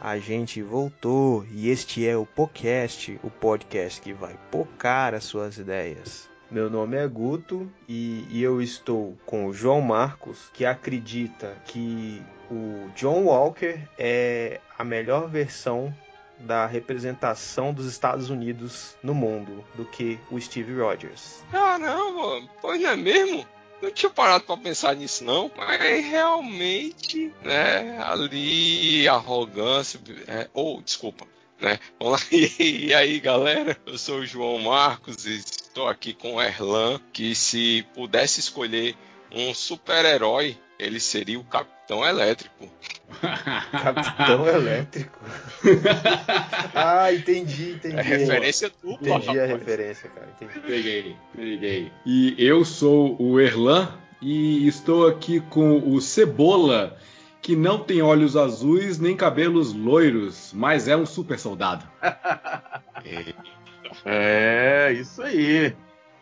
a gente voltou e este é o podcast, o podcast que vai pocar as suas ideias. Meu nome é Guto e, e eu estou com o João Marcos, que acredita que o John Walker é a melhor versão da representação dos Estados Unidos no mundo do que o Steve Rogers. Caramba, pois não é mesmo? Não tinha parado para pensar nisso não, mas realmente, né, ali arrogância, é, ou oh, desculpa, né? E aí, galera, eu sou o João Marcos e estou aqui com o Erlan, que se pudesse escolher um super-herói, ele seria o Capitão Elétrico. Capitão Elétrico. ah, entendi, entendi. É referência dupla. Entendi rapaz. a referência, cara. Entendi. Peguei, peguei. E eu sou o Erlan e estou aqui com o Cebola, que não tem olhos azuis nem cabelos loiros, mas é um super soldado. é, isso aí.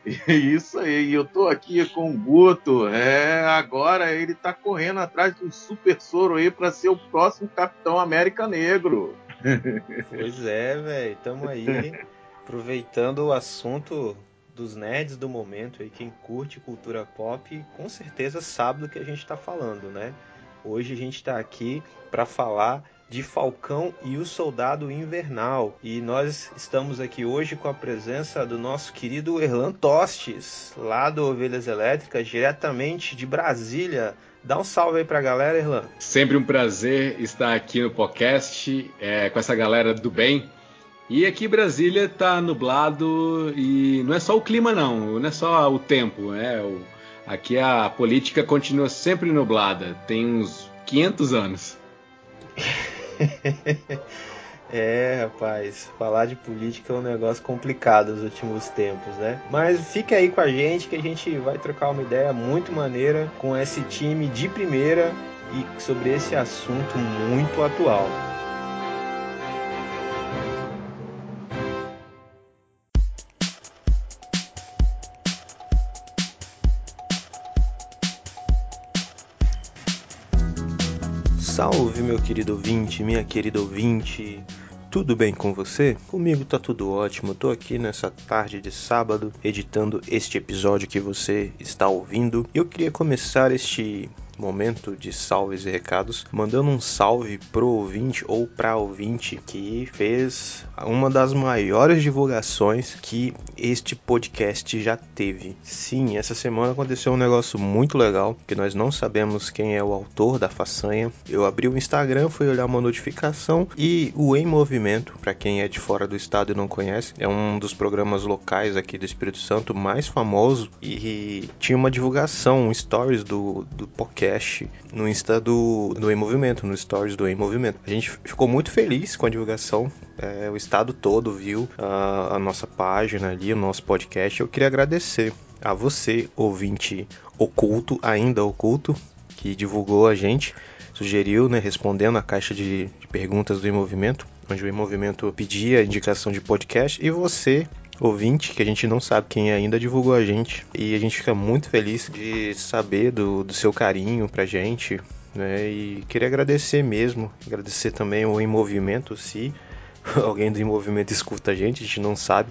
Isso aí, eu tô aqui com o Guto. É, agora ele tá correndo atrás do super soro aí para ser o próximo Capitão América Negro. Pois é, velho, tamo aí aproveitando o assunto dos nerds do momento aí, quem curte cultura pop, com certeza sabe do que a gente tá falando, né? Hoje a gente tá aqui para falar de Falcão e o Soldado Invernal. E nós estamos aqui hoje com a presença do nosso querido Erlan Tostes, lá do Ovelhas Elétricas, diretamente de Brasília. Dá um salve aí pra galera, Erlan. Sempre um prazer estar aqui no podcast é, com essa galera do bem. E aqui Brasília tá nublado e não é só o clima não, não é só o tempo, né? aqui a política continua sempre nublada, tem uns 500 anos. É, rapaz, falar de política é um negócio complicado nos últimos tempos, né? Mas fique aí com a gente que a gente vai trocar uma ideia muito maneira com esse time de primeira e sobre esse assunto muito atual. Salve, meu querido ouvinte, minha querida ouvinte. Tudo bem com você? Comigo tá tudo ótimo. tô aqui nessa tarde de sábado editando este episódio que você está ouvindo. Eu queria começar este momento de salves e recados, mandando um salve pro ouvinte ou pra ouvinte que fez uma das maiores divulgações que este podcast já teve. Sim, essa semana aconteceu um negócio muito legal, que nós não sabemos quem é o autor da façanha. Eu abri o Instagram, fui olhar uma notificação e o Em Movimento, para quem é de fora do estado e não conhece, é um dos programas locais aqui do Espírito Santo mais famoso e tinha uma divulgação, um stories do, do podcast podcast no Insta do, do Em Movimento, no Stories do Em Movimento. A gente ficou muito feliz com a divulgação, é, o estado todo viu a, a nossa página ali, o nosso podcast. Eu queria agradecer a você, ouvinte oculto, ainda oculto, que divulgou a gente, sugeriu, né, respondendo a caixa de, de perguntas do Em Movimento, onde o Em Movimento pedia indicação de podcast, e você ouvinte, que a gente não sabe quem é ainda, divulgou a gente. E a gente fica muito feliz de saber do, do seu carinho pra gente. Né? E queria agradecer mesmo, agradecer também o Em Movimento, se alguém do Em Movimento escuta a gente, a gente não sabe.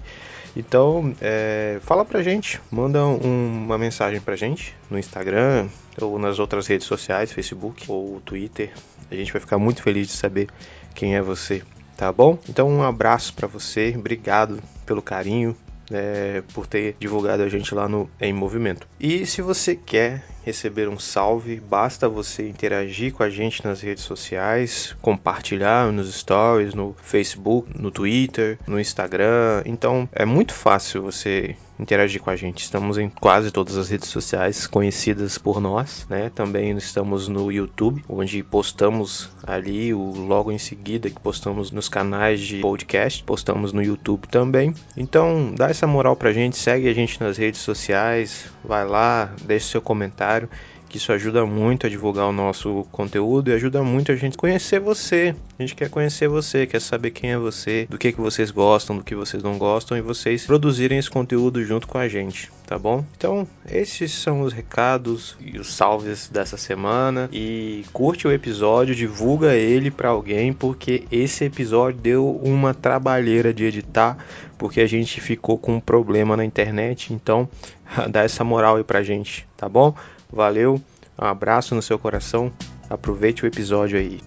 Então, é, fala pra gente, manda um, uma mensagem pra gente no Instagram ou nas outras redes sociais, Facebook ou Twitter. A gente vai ficar muito feliz de saber quem é você tá bom? Então um abraço para você, obrigado pelo carinho, é, por ter divulgado a gente lá no Em Movimento. E se você quer receber um salve, basta você interagir com a gente nas redes sociais, compartilhar nos stories, no Facebook, no Twitter, no Instagram. Então é muito fácil você interagir com a gente. Estamos em quase todas as redes sociais conhecidas por nós, né? Também estamos no YouTube, onde postamos ali o logo em seguida que postamos nos canais de podcast, postamos no YouTube também. Então, dá essa moral pra gente, segue a gente nas redes sociais, vai lá, deixe seu comentário que isso ajuda muito a divulgar o nosso conteúdo e ajuda muito a gente conhecer você. A gente quer conhecer você, quer saber quem é você, do que, que vocês gostam, do que vocês não gostam e vocês produzirem esse conteúdo junto com a gente, tá bom? Então, esses são os recados e os salves dessa semana e curte o episódio, divulga ele para alguém porque esse episódio deu uma trabalheira de editar porque a gente ficou com um problema na internet, então dá essa moral aí pra gente, tá bom? Valeu, um abraço no seu coração, aproveite o episódio aí.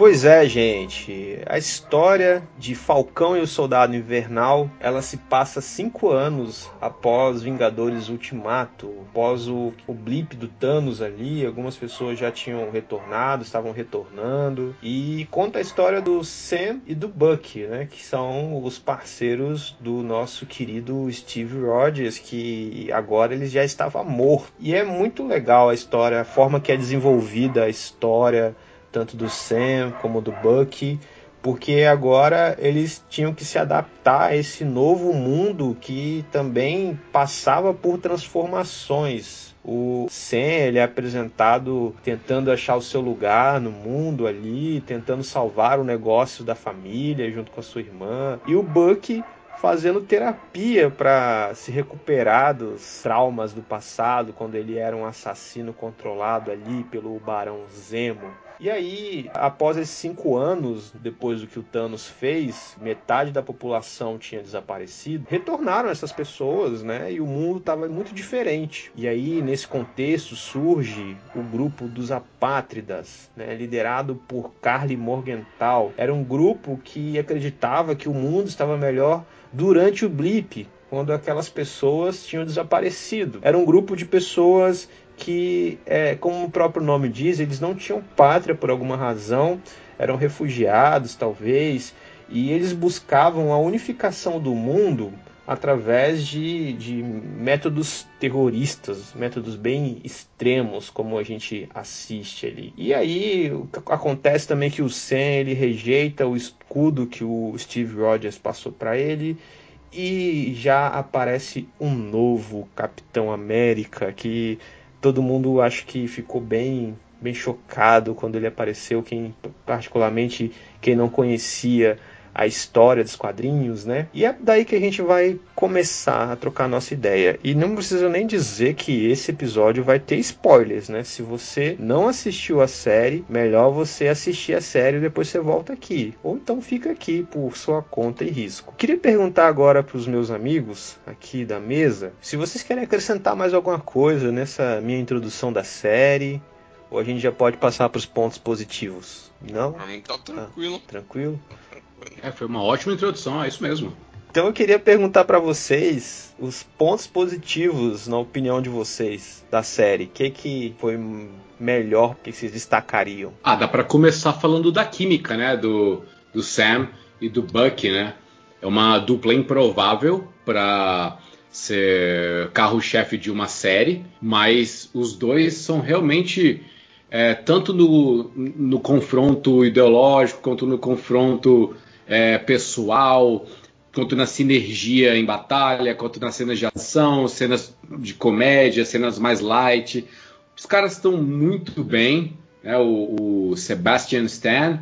Pois é, gente. A história de Falcão e o Soldado Invernal, ela se passa cinco anos após Vingadores Ultimato, após o, o blip do Thanos ali. Algumas pessoas já tinham retornado, estavam retornando e conta a história do Sam e do Buck, né, que são os parceiros do nosso querido Steve Rogers, que agora ele já estava morto. E é muito legal a história, a forma que é desenvolvida a história tanto do Sam como do Bucky, porque agora eles tinham que se adaptar a esse novo mundo que também passava por transformações. O Sam ele é apresentado tentando achar o seu lugar no mundo ali, tentando salvar o negócio da família junto com a sua irmã. E o Bucky fazendo terapia para se recuperar dos traumas do passado, quando ele era um assassino controlado ali pelo Barão Zemo. E aí, após esses cinco anos, depois do que o Thanos fez, metade da população tinha desaparecido, retornaram essas pessoas, né? E o mundo estava muito diferente. E aí, nesse contexto, surge o grupo dos apátridas, né? liderado por Carly Morgenthau. Era um grupo que acreditava que o mundo estava melhor durante o blip, quando aquelas pessoas tinham desaparecido. Era um grupo de pessoas que, é, como o próprio nome diz, eles não tinham pátria por alguma razão, eram refugiados talvez, e eles buscavam a unificação do mundo através de, de métodos terroristas, métodos bem extremos, como a gente assiste ali. E aí acontece também que o Sam ele rejeita o escudo que o Steve Rogers passou para ele e já aparece um novo Capitão América que todo mundo acho que ficou bem bem chocado quando ele apareceu, quem particularmente quem não conhecia a história dos quadrinhos, né? E é daí que a gente vai começar a trocar nossa ideia. E não precisa nem dizer que esse episódio vai ter spoilers, né? Se você não assistiu a série, melhor você assistir a série e depois você volta aqui. Ou então fica aqui por sua conta e risco. Queria perguntar agora para os meus amigos aqui da mesa se vocês querem acrescentar mais alguma coisa nessa minha introdução da série. Ou a gente já pode passar para os pontos positivos? Não? Mim tá tranquilo. Ah, tranquilo? É, foi uma ótima introdução, é isso mesmo. Então eu queria perguntar para vocês os pontos positivos, na opinião de vocês, da série. O que, que foi melhor que vocês destacariam? Ah, dá para começar falando da química, né? Do, do Sam e do Buck, né? É uma dupla improvável para ser carro-chefe de uma série, mas os dois são realmente é, tanto no, no confronto ideológico quanto no confronto é, pessoal, quanto na sinergia em batalha, quanto nas cenas de ação, cenas de comédia, cenas mais light. Os caras estão muito bem. Né? O, o, Sebastian Stan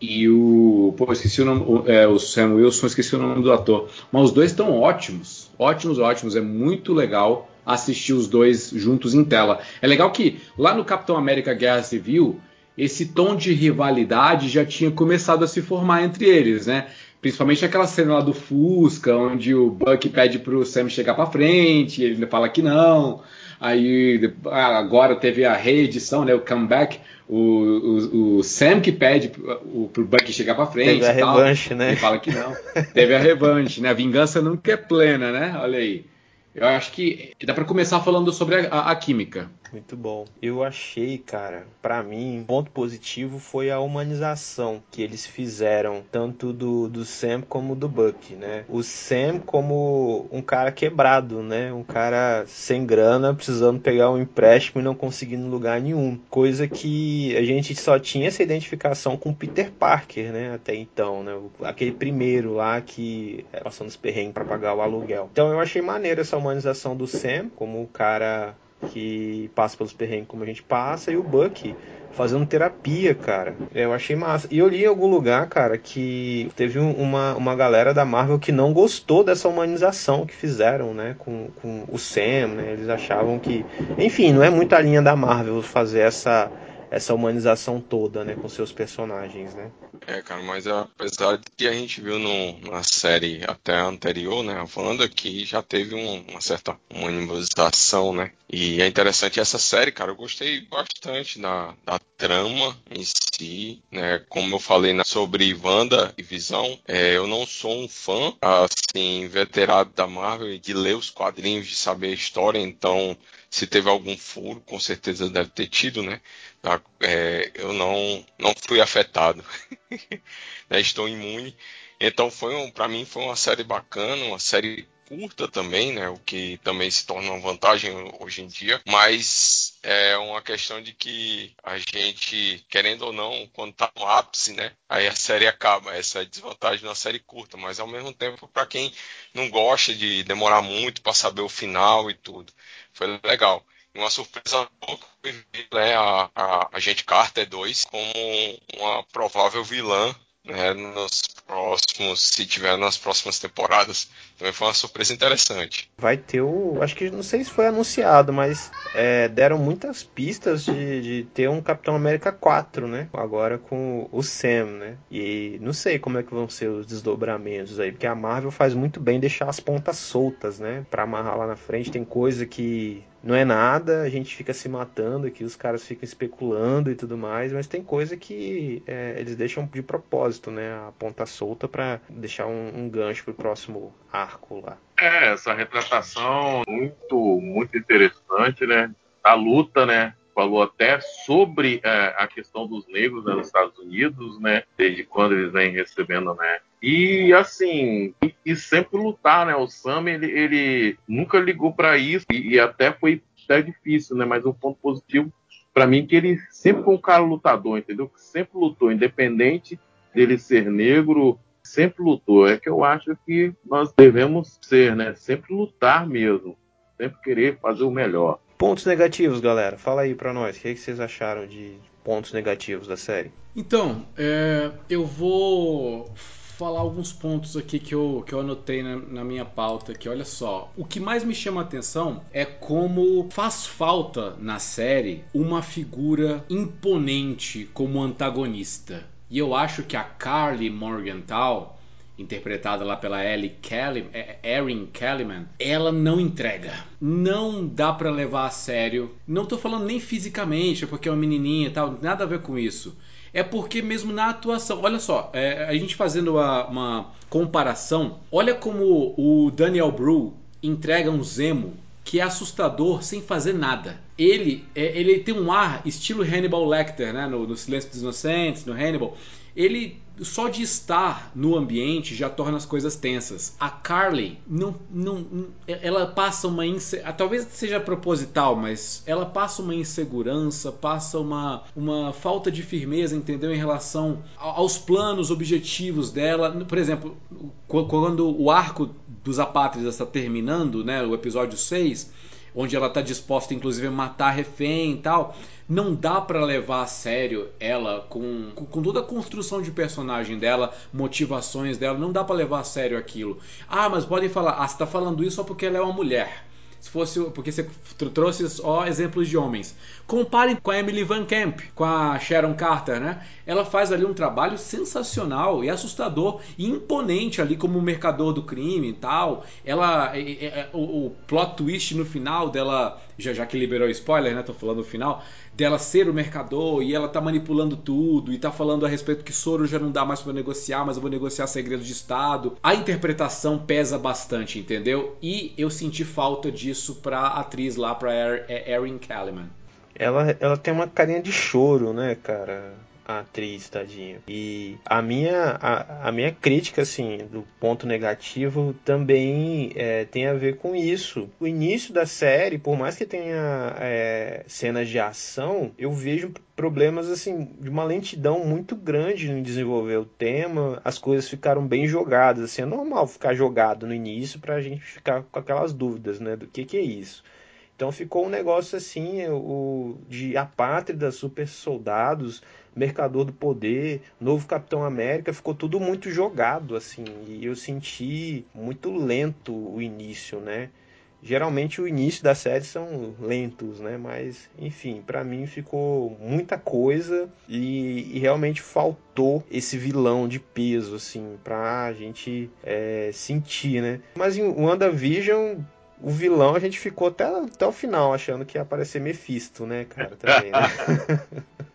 e o. Pô, esqueci o nome. O, é, o Sam Wilson, esqueci o nome do ator. Mas os dois estão ótimos. Ótimos, ótimos. É muito legal assistir os dois juntos em tela. É legal que lá no Capitão América Guerra Civil, esse tom de rivalidade já tinha começado a se formar entre eles, né? Principalmente aquela cena lá do Fusca, onde o Buck pede pro Sam chegar para frente, ele fala que não. Aí agora teve a reedição, né, o comeback, o, o, o Sam que pede pro, pro Bucky chegar pra frente. Teve a revanche, né? Ele fala que não. teve a revanche, né? A vingança nunca é plena, né? Olha aí. Eu acho que dá para começar falando sobre a, a, a, química. Muito bom. Eu achei, cara, para mim, um ponto positivo foi a humanização que eles fizeram, tanto do, do Sam como do Buck, né? O Sam como um cara quebrado, né? Um cara sem grana, precisando pegar um empréstimo e não conseguindo lugar nenhum. Coisa que a gente só tinha essa identificação com Peter Parker, né? Até então, né? Aquele primeiro lá que é passando os perrengues para pagar o aluguel. Então eu achei maneiro essa humanização do Sam como o cara que passa pelos perrengues como a gente passa, e o Buck fazendo terapia, cara. Eu achei massa. E eu li em algum lugar, cara, que teve uma, uma galera da Marvel que não gostou dessa humanização que fizeram, né, com, com o Sam, né? Eles achavam que. Enfim, não é muita linha da Marvel fazer essa essa humanização toda, né, com seus personagens, né? É, cara, mas apesar de que a gente viu no, na série até anterior, né, a Wanda, que já teve um, uma certa humanização, né? E é interessante essa série, cara, eu gostei bastante da, da trama em si, né? Como eu falei né, sobre Wanda e Visão, é, eu não sou um fã, assim, veterano da Marvel de ler os quadrinhos, de saber a história, então se teve algum furo, com certeza deve ter tido, né? Tá? É, eu não, não fui afetado, né? estou imune. Então foi um, para mim foi uma série bacana, uma série curta também, né? O que também se torna uma vantagem hoje em dia. Mas é uma questão de que a gente, querendo ou não, quando tá no ápice, né? Aí a série acaba. Essa é a desvantagem da série curta. Mas ao mesmo tempo, para quem não gosta de demorar muito para saber o final e tudo, foi legal. Uma surpresa né, a, a Agente Carter 2 como uma provável vilã né, nos próximos, se tiver nas próximas temporadas. Também foi uma surpresa interessante. Vai ter o. Acho que não sei se foi anunciado, mas é, deram muitas pistas de, de, ter um Capitão América 4, né? Agora com o Sam, né? E não sei como é que vão ser os desdobramentos aí, porque a Marvel faz muito bem deixar as pontas soltas, né? Pra amarrar lá na frente. Tem coisa que não é nada, a gente fica se matando aqui, os caras ficam especulando e tudo mais, mas tem coisa que é, eles deixam de propósito, né? A ponta solta para deixar um, um gancho pro próximo lá. É, essa retratação muito, muito interessante, né? A luta, né? Falou até sobre é, a questão dos negros né, nos Estados Unidos, né? Desde quando eles vêm recebendo, né? E assim, e, e, sempre lutar, né? O Sam, ele, ele nunca ligou para isso e, e, até foi até difícil, né? Mas um ponto positivo para mim é que ele sempre foi um cara lutador, entendeu? Que sempre lutou, independente dele ser negro, sempre lutou. É que eu acho que nós devemos ser, né? Sempre lutar mesmo, sempre querer fazer o melhor. Pontos negativos, galera. Fala aí para nós. O que, é que vocês acharam de pontos negativos da série? Então, é, eu vou falar alguns pontos aqui que eu, que eu anotei na, na, minha pauta que olha só, o que mais me chama a atenção é como faz falta na série uma figura imponente como antagonista. E eu acho que a Carly Morgenthau interpretada lá pela Ellie Kelly, é, Erin Kellyman, ela não entrega. Não dá para levar a sério. Não tô falando nem fisicamente, porque é uma menininha e tal, nada a ver com isso é porque mesmo na atuação, olha só, é, a gente fazendo uma, uma, comparação, olha como o Daniel Bru entrega um Zemo que é assustador sem fazer nada. Ele, é, ele tem um ar estilo Hannibal Lecter, né, no, no Silêncio dos Inocentes, no Hannibal. Ele só de estar no ambiente já torna as coisas tensas. A Carly não, não, ela passa uma talvez seja proposital, mas ela passa uma insegurança, passa uma, uma falta de firmeza, entendeu, em relação aos planos, objetivos dela. Por exemplo, quando o arco dos apátridas está terminando, né, o episódio 6, onde ela está disposta inclusive a matar refém e tal não dá para levar a sério ela com, com toda a construção de personagem dela, motivações dela, não dá para levar a sério aquilo. Ah, mas podem falar, ah, você tá falando isso só porque ela é uma mulher. Se fosse porque você trouxe só exemplos de homens. Comparem com a Emily Van Camp, com a Sharon Carter, né? Ela faz ali um trabalho sensacional e assustador e imponente ali como mercador do crime e tal. Ela, o, o, plot twist no final dela, já, já que liberou spoiler, né? Tô falando no final dela ser o mercador e ela tá manipulando tudo e tá falando a respeito que soro já não dá mais para negociar, mas eu vou negociar segredos de Estado. A interpretação pesa bastante, entendeu? E eu senti falta disso pra atriz lá, pra Erin Calliman. Ela, ela tem uma carinha de choro, né, cara? A atriz, tadinho. E a minha, a, a, minha crítica, assim, do ponto negativo também é, tem a ver com isso. O início da série, por mais que tenha é, cenas de ação, eu vejo problemas, assim, de uma lentidão muito grande no desenvolver o tema. As coisas ficaram bem jogadas, assim, é normal ficar jogado no início pra gente ficar com aquelas dúvidas, né, do que que é isso. Então ficou um negócio assim, o, de apátrida, super soldados, Mercador do Poder, Novo Capitão América, ficou tudo muito jogado, assim, e eu senti muito lento o início, né? Geralmente o início da série são lentos, né? Mas, enfim, para mim ficou muita coisa e, e, realmente faltou esse vilão de peso, assim, pra gente é, sentir, né? Mas em WandaVision, o vilão a gente ficou até, até o final achando que ia aparecer Mephisto, né, cara? Também, né?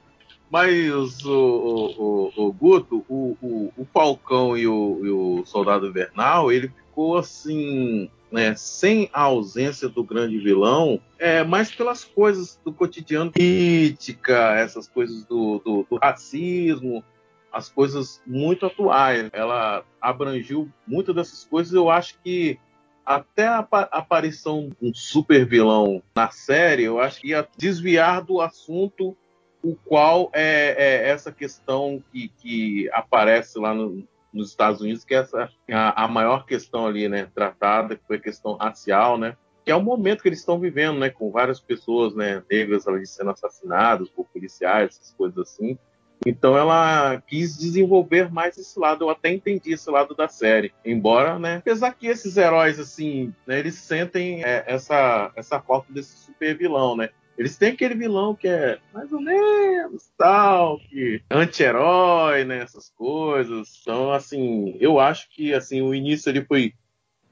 Mas o, o, o, o Guto, o, o, o Falcão e o, e o Soldado Invernal, ele ficou assim, né, sem a ausência do grande vilão, é, mais pelas coisas do cotidiano, política, essas coisas do, do, do racismo, as coisas muito atuais. Ela abrangiu muito dessas coisas. Eu acho que até a aparição de um super vilão na série, eu acho que ia desviar do assunto o qual é, é essa questão que, que aparece lá no, nos Estados Unidos, que é essa, a, a, maior questão ali, né, tratada, que foi a questão racial, né, que é o momento que eles estão vivendo, né, com várias pessoas, né, negras ali sendo assassinadas por policiais, essas coisas assim. Então ela quis desenvolver mais esse lado. Eu até entendi esse lado da série, embora, né, apesar que esses heróis assim, né, eles sentem é, essa essa falta desse super vilão, né? Eles têm aquele vilão que é mais ou menos tal, que anti-herói, né, essas coisas. Então, assim, eu acho que assim o início ele foi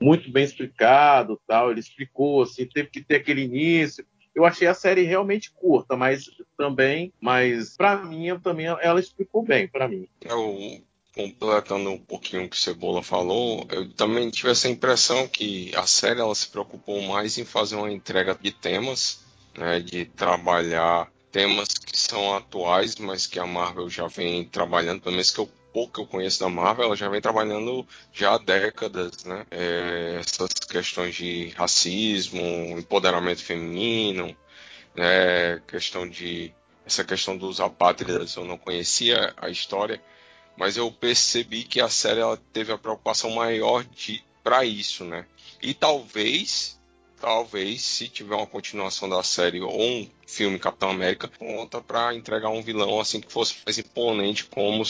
muito bem explicado, tal. Ele explicou, assim, teve que ter aquele início. Eu achei a série realmente curta, mas também, mas para mim também ela explicou bem para mim. Eu completando um pouquinho o que o Cebola falou, eu também tive essa impressão que a série ela se preocupou mais em fazer uma entrega de temas né, de trabalhar temas que são atuais, mas que a Marvel já vem trabalhando, pelo menos que eu pouco que eu conheço da Marvel, ela já vem trabalhando já há décadas, né? É, essas questões de racismo, empoderamento feminino, né? Questão de essa questão dos apátridas, eu não conhecia a história, mas eu percebi que a série ela teve a preocupação maior de para isso, né? E talvez talvez, se tiver uma continuação da série ou um filme Capitão América, conta para entregar um vilão assim que fosse mais imponente como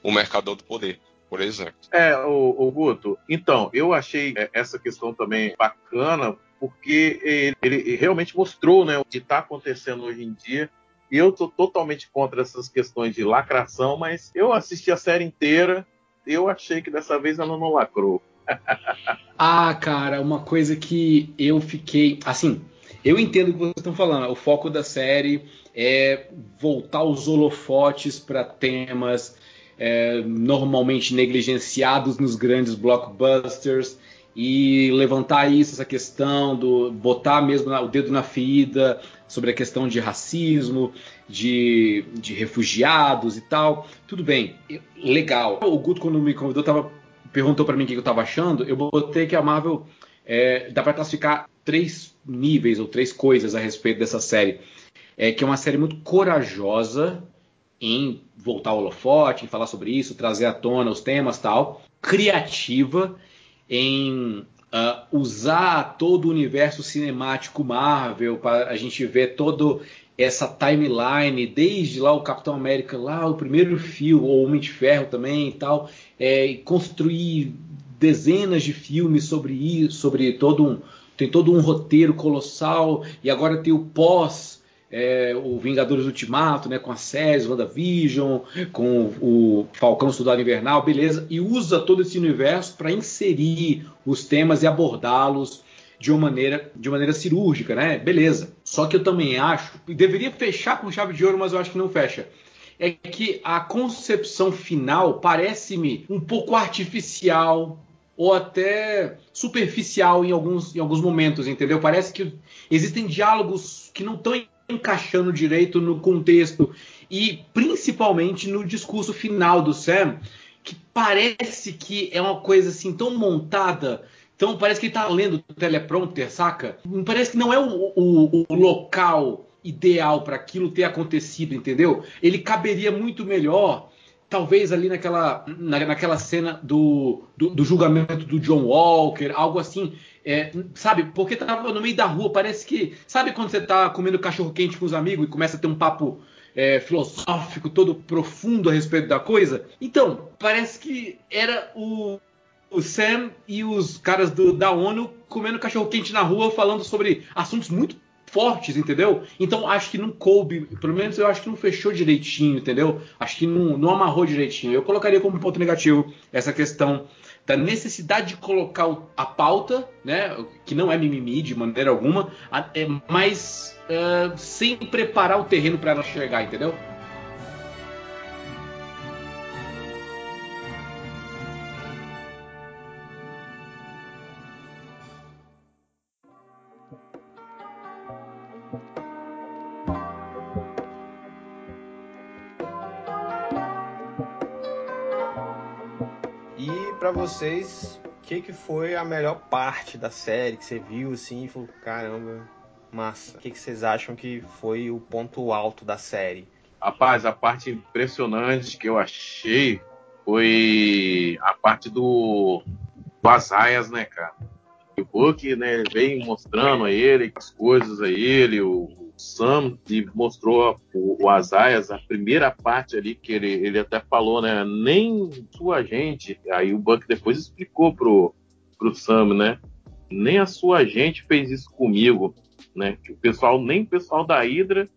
o Mercador do Poder. Por exemplo. É, o, o Guto, então, eu achei é, essa questão também bacana, porque ele, ele realmente mostrou né, o que está acontecendo hoje em dia e eu tô totalmente contra essas questões de lacração, mas eu assisti a série inteira, eu achei que dessa vez ela não lacrou. ah, cara, uma coisa que eu fiquei. Assim, eu entendo o que vocês estão falando. O foco da série é voltar os holofotes para temas é, normalmente negligenciados nos grandes blockbusters e levantar isso, essa questão do botar mesmo o dedo na ferida sobre a questão de racismo, de, de refugiados e tal. Tudo bem, legal. O Guto, quando me convidou, estava perguntou para mim o que eu estava achando, eu botei que a Marvel é, dá para classificar três níveis ou três coisas a respeito dessa série. É que é uma série muito corajosa em voltar ao holofote, em falar sobre isso, trazer à tona os temas tal. Criativa em uh, usar todo o universo cinemático Marvel para a gente ver todo essa timeline, desde lá o Capitão América, lá o primeiro filme, ou o Homem de Ferro também e tal, é, construir dezenas de filmes sobre isso, sobre todo um, tem todo um roteiro colossal e agora tem o pós é, o Vingadores Ultimato, né, com as séries, WandaVision, com o Falcão Soldado Invernal, beleza, e usa todo esse universo para inserir os temas e abordá-los de uma maneira de uma maneira cirúrgica, né? Beleza. Só que eu também acho, deveria fechar com chave de ouro, mas eu acho que não fecha. É que a concepção final parece-me um pouco artificial, ou até superficial em alguns, em alguns momentos, entendeu? Parece que existem diálogos que não estão encaixando direito no contexto e principalmente no discurso final do Sam, que parece que é uma coisa assim tão montada. Então parece que ele tá lendo o teleprompter, saca? Parece que não é o, o, o local ideal para aquilo ter acontecido, entendeu? Ele caberia muito melhor, talvez ali naquela, na, naquela cena do, do, do, julgamento do John Walker, algo assim, é, sabe? Porque tava no meio da rua, parece que. Sabe quando você tá comendo cachorro quente com os amigos e começa a ter um papo é, filosófico, todo profundo a respeito da coisa? Então, parece que era o, o Sam e os caras do, da ONU comendo cachorro quente na rua, falando sobre assuntos muito fortes, entendeu? Então acho que não coube, pelo menos eu acho que não fechou direitinho, entendeu? Acho que não, não amarrou direitinho. Eu colocaria como ponto negativo essa questão da necessidade de colocar a pauta, né, que não é mimimi de maneira alguma, é, mas uh, sem preparar o terreno para ela chegar, entendeu? Vocês o que, que foi a melhor parte da série que você viu assim e falou, caramba, massa. O que, que vocês acham que foi o ponto alto da série? Rapaz, a parte impressionante que eu achei foi a parte do, do Azaias, né, cara? O Buck, né, vem mostrando a ele as coisas a ele, o, Sam e mostrou o, o Azaias, a primeira parte ali que ele, ele até falou, né? Nem sua gente. Aí o Buck depois explicou pro, pro Sam, né? Nem a sua gente fez isso comigo, né? Que o pessoal, nem o pessoal da Hydra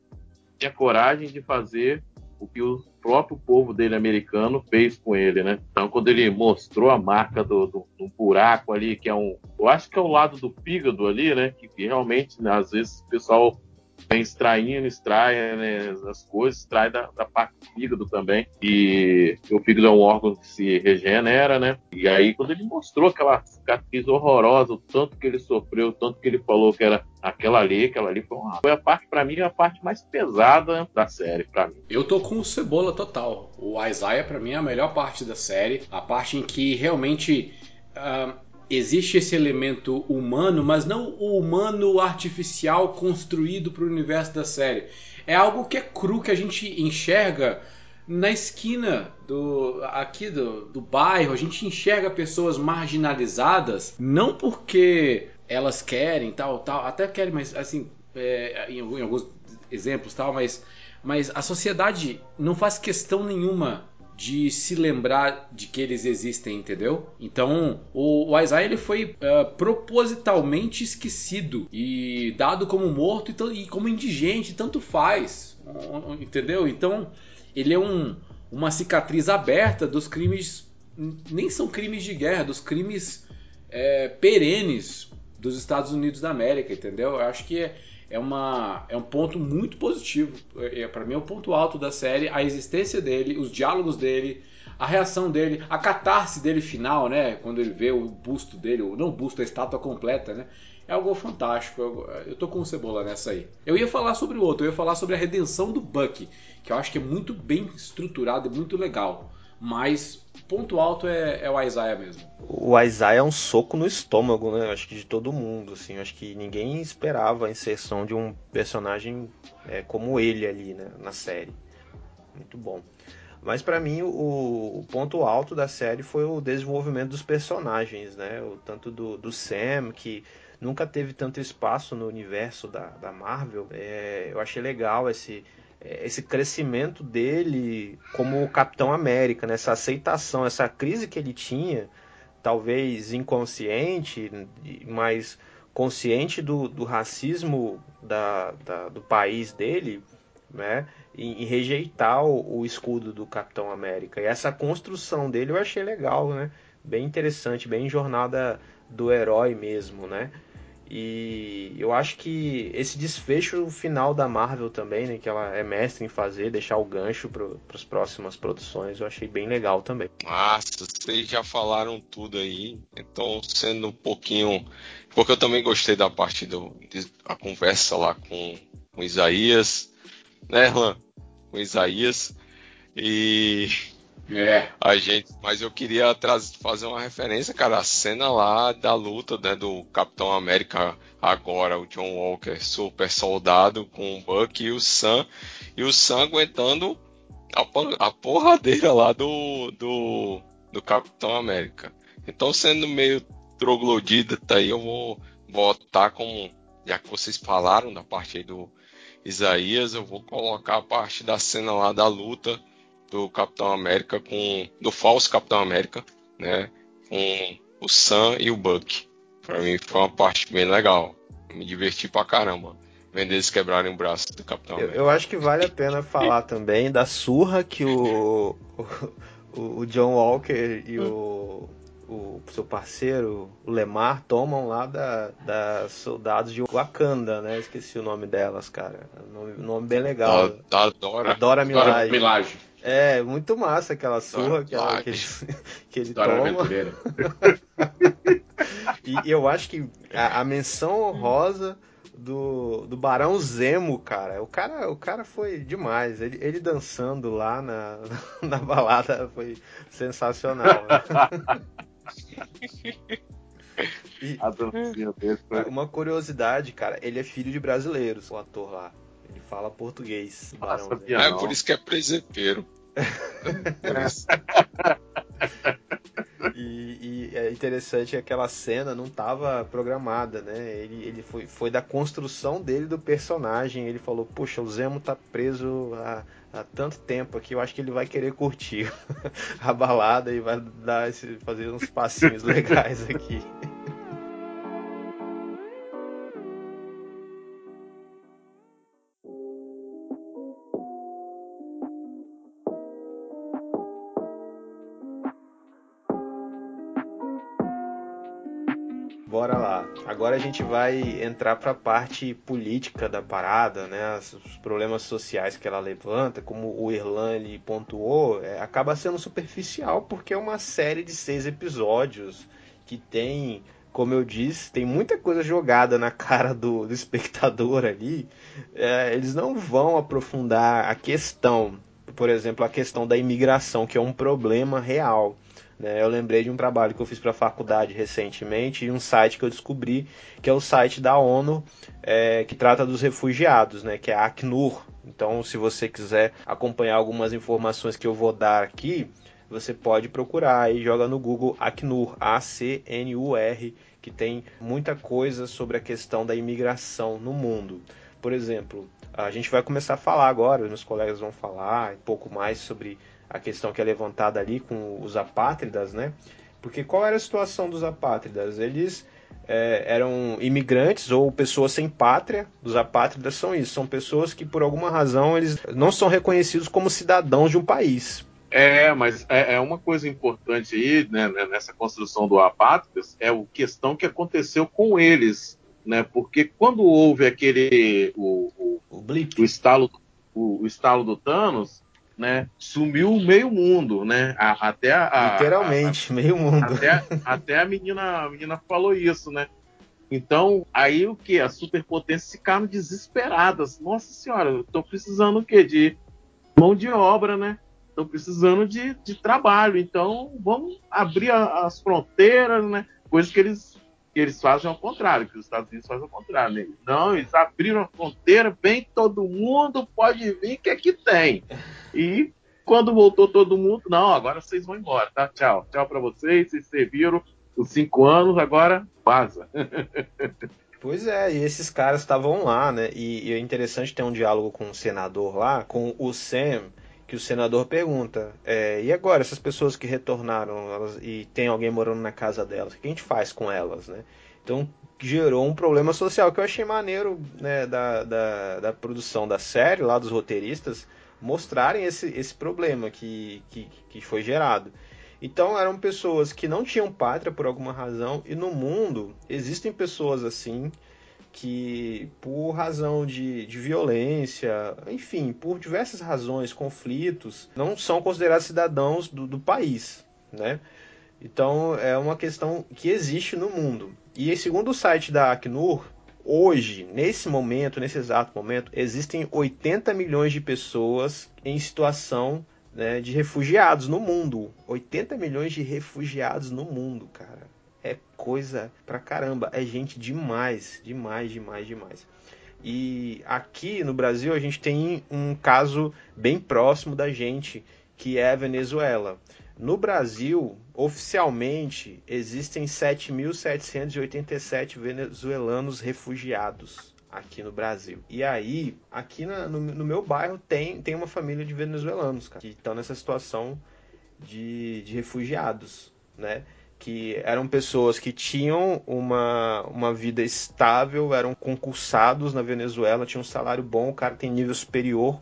tinha coragem de fazer o que o próprio povo dele americano fez com ele, né? Então, quando ele mostrou a marca do, do, do, buraco ali, que é um, eu acho que é o lado do fígado ali, né? Que, realmente, né, às vezes o pessoal vem extraindo, extrai né, as coisas, extrai da, da, parte do fígado também. E o fígado é um órgão que se regenera, né? E aí, quando ele mostrou aquela cicatriz horrorosa, o tanto que ele sofreu, o tanto que ele falou que era aquela ali, aquela ali foi, uma... foi a parte, para mim, a parte mais pesada da série, para mim. Eu tô com cebola total. O Isaiah, para mim, é a melhor parte da série. A parte em que realmente. Uh existe esse elemento humano, mas não o humano artificial construído para o universo da série. É algo que é cru que a gente enxerga na esquina do aqui do, do bairro. A gente enxerga pessoas marginalizadas não porque elas querem tal tal, até querem, mas assim é, em, alguns exemplos tal, mas mas a sociedade não faz questão nenhuma de se lembrar de que eles existem, entendeu? Então, o, o Isaiah ele foi uh, propositalmente esquecido e dado como morto e, e, como indigente, tanto faz, entendeu? Então, ele é um, uma cicatriz aberta dos crimes, nem são crimes de guerra, dos crimes é, perenes dos Estados Unidos da América, entendeu? Eu acho que é, é, uma, é um ponto muito positivo. É, é para mim é o um ponto alto da série, a existência dele, os diálogos dele, a reação dele, a catarse dele final, né? Quando ele vê o busto dele, não o busto, a estátua completa, né? É algo fantástico. Eu, eu tô com Cebola nessa aí. Eu ia falar sobre o outro, eu ia falar sobre a redenção do Buck, que eu acho que é muito bem estruturado e muito legal. Mas ponto alto é, é, o Isaiah mesmo. O Isaiah é um soco no estômago, né? Acho que de todo mundo, assim. Acho que ninguém esperava a inserção de um personagem é, como ele ali, né? Na série. Muito bom. Mas para mim o, o, ponto alto da série foi o desenvolvimento dos personagens, né? O tanto do, do Sam que nunca teve tanto espaço no universo da, da Marvel. É, eu achei legal esse esse crescimento dele como Capitão América, né? aceitação, essa crise que ele tinha, talvez inconsciente, mas consciente do, do racismo da, da, do país dele, né? Em, em rejeitar o, o, escudo do Capitão América. E essa construção dele eu achei legal, né? Bem interessante, bem jornada do herói mesmo, né? E eu acho que esse desfecho final da Marvel também, né, que ela é mestre em fazer, deixar o gancho para as próximas produções, eu achei bem legal também. Massa, vocês já falaram tudo aí, então sendo um pouquinho. Porque eu também gostei da parte do, a conversa lá com, com Isaías, né, Lan? Com Isaías. E é. A gente, mas eu queria trazer, fazer uma referência, cara, a cena lá da luta né, do Capitão América agora, o John Walker, super soldado com o Buck e o Sam, e o Sam aguentando a, a porradeira lá do, do, do Capitão América. Então, sendo meio troglodita, tá aí, eu vou botar como, já que vocês falaram da parte aí do Isaías, eu vou colocar a parte da cena lá da luta do Capitão América com do falso Capitão América, né, com o Sam e o Buck. Para mim foi uma parte bem legal. Me diverti pra caramba. Vendo eles quebrarem o braço do Capitão eu, América. Eu acho que vale a pena falar também da surra que o, o, o John Walker e o, o seu parceiro, o Lemar, tomam lá da, da soldados de Wakanda, né? Esqueci o nome delas, cara. Nome, nome bem legal. Da, da Dora. Dora Milaje. É, muito massa aquela surra que, ela, que ele, que ele toma. e eu acho que a, a, menção honrosa do, do Barão Zemo, cara. O cara, o cara foi demais. Ele, ele dançando lá na, na balada foi sensacional. Né? E, uma curiosidade, cara, ele é filho de brasileiros, o ator lá. Fala português. Nossa, é por isso que é presepeiro. e, e, é interessante aquela cena não estava programada, né? Ele, ele foi, foi da construção dele do personagem. Ele falou: Puxa, o Zemo tá preso há, há tanto tempo aqui, eu acho que ele vai querer curtir a balada e vai dar esse, fazer uns passinhos legais aqui. Bora lá. Agora a gente vai entrar para a parte política da parada, né? Os problemas sociais que ela levanta, como o Irlan pontuou, é, acaba sendo superficial porque é uma série de seis episódios que tem, como eu disse, tem muita coisa jogada na cara do, do espectador ali. É, eles não vão aprofundar a questão, por exemplo, a questão da imigração, que é um problema real. Né? Eu lembrei de um trabalho que eu fiz para a faculdade recentemente e um site que eu descobri, que é o site da ONU é, que trata dos refugiados, né? que é a Acnur. Então, se você quiser acompanhar algumas informações que eu vou dar aqui, você pode procurar e joga no Google Acnur, A-C-N-U-R, que tem muita coisa sobre a questão da imigração no mundo. Por exemplo, a gente vai começar a falar agora, meus colegas vão falar um pouco mais sobre a questão que é levantada ali com os apátridas, né? Porque qual era a situação dos apátridas? Eles é, eram imigrantes ou pessoas sem pátria. Os apátridas são isso, são pessoas que por alguma razão eles não são reconhecidos como cidadãos de um país. É, mas é, é uma coisa importante aí, né, né nessa construção do apátridas, é a questão que aconteceu com eles, né? Porque quando houve aquele o, o, o, o estalo o, o estalo do Thanos, né, sumiu meio mundo, né? A, até a, literalmente a, meio mundo. Até, até a menina, a menina falou isso, né? Então, aí o que? As superpotências ficaram desesperadas. Nossa senhora, eu tô precisando o quê? De mão de obra, né? Tô precisando de, de trabalho. Então, vamos abrir a, as fronteiras, né? Coisa que eles, que eles fazem ao contrário, que os Estados Unidos fazem ao contrário. Né? Não, eles abriram a fronteira, vem todo mundo, pode vir, que aqui tem. E quando voltou todo mundo, não, agora vocês vão embora, tá? Tchau. Tchau para vocês, vocês serviram os cinco anos, agora vaza. Pois é, e esses caras estavam lá, né? E, e, é interessante ter um diálogo com o senador lá, com o Sam, que o senador pergunta: é, e agora, essas pessoas que retornaram elas, e tem alguém morando na casa delas, o que a gente faz com elas, né? Então gerou um problema social que eu achei maneiro né, da, da, da produção da série, lá dos roteiristas, mostrarem esse, esse problema que, que, que foi gerado. Então eram pessoas que não tinham pátria por alguma razão, e no mundo existem pessoas assim que por razão de, de violência, enfim, por diversas razões, conflitos, não são considerados cidadãos do, do país, né? Então é uma questão que existe no mundo. E segundo o site da Acnur, hoje, nesse momento, nesse exato momento, existem 80 milhões de pessoas em situação né, de refugiados no mundo. 80 milhões de refugiados no mundo, cara é coisa pra caramba, é gente demais, demais, demais, demais. E aqui no Brasil a gente tem um caso bem próximo da gente, que é a Venezuela. No Brasil, oficialmente, existem 7.787 venezuelanos refugiados aqui no Brasil. E aí, aqui na, no, no, meu bairro tem, tem uma família de venezuelanos cara, que estão nessa situação de, de refugiados, né? Que eram pessoas que tinham uma, uma vida estável, eram concursados na Venezuela, tinham um salário bom, o cara tem nível superior,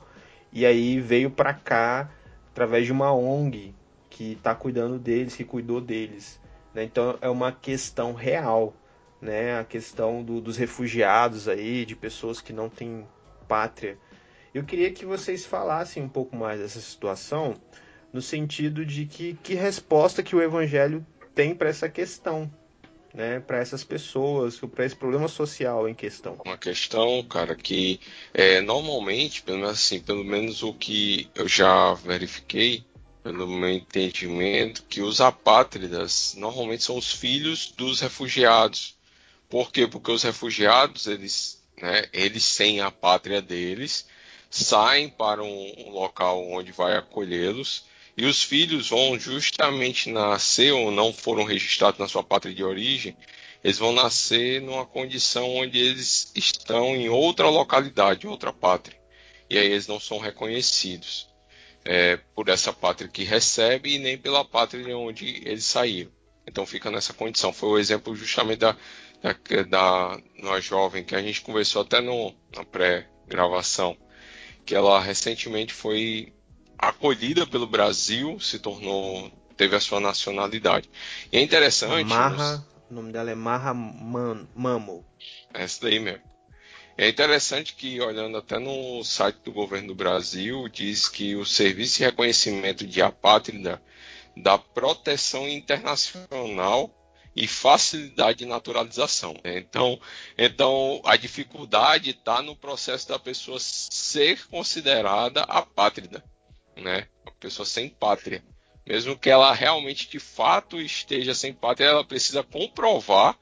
e aí veio para cá através de uma ONG que está cuidando deles, que cuidou deles. Né? Então é uma questão real, né? a questão do, dos refugiados aí, de pessoas que não têm pátria. Eu queria que vocês falassem um pouco mais dessa situação, no sentido de que, que resposta que o Evangelho tem para essa questão, né, para essas pessoas, para esse problema social em questão. Uma questão, cara, que é, normalmente, pelo menos assim, pelo menos o que eu já verifiquei, pelo meu entendimento, que os apátridas normalmente são os filhos dos refugiados. Por quê? Porque os refugiados, eles, né, eles sem a pátria deles, saem para um, um local onde vai acolhê-los e os filhos vão justamente nascer ou não foram registrados na sua pátria de origem, eles vão nascer numa condição onde eles estão em outra localidade, outra pátria. E aí eles não são reconhecidos é, por essa pátria que recebe e nem pela pátria de onde eles saíram. Então fica nessa condição. Foi o exemplo justamente da, da, da uma jovem que a gente conversou até no, na pré-gravação, que ela recentemente foi acolhida pelo Brasil, se tornou, teve a sua nacionalidade. E é interessante. Marra, o nome dela é Marra Man, Mamo. Essa daí mesmo. É interessante que, olhando até no site do governo do Brasil, diz que o Serviço de Reconhecimento de Apátrida dá proteção internacional e facilidade de naturalização. Então, então a dificuldade está no processo da pessoa ser considerada apátrida né? Uma pessoa sem pátria. Mesmo que ela realmente de fato esteja sem pátria, ela precisa comprovar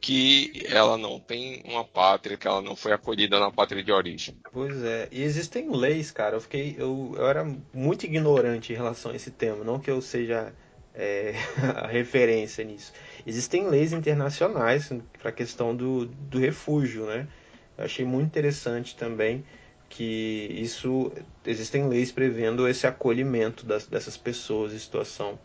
que ela não tem uma pátria, que ela não foi acolhida na pátria de origem. Pois é, e existem leis, cara. Eu fiquei, eu, eu era muito ignorante em relação a esse tema, não que eu seja é, a referência nisso. Existem leis internacionais para a questão do, do refúgio, né? Eu achei muito interessante também que isso existem leis prevendo esse acolhimento das, dessas pessoas em situação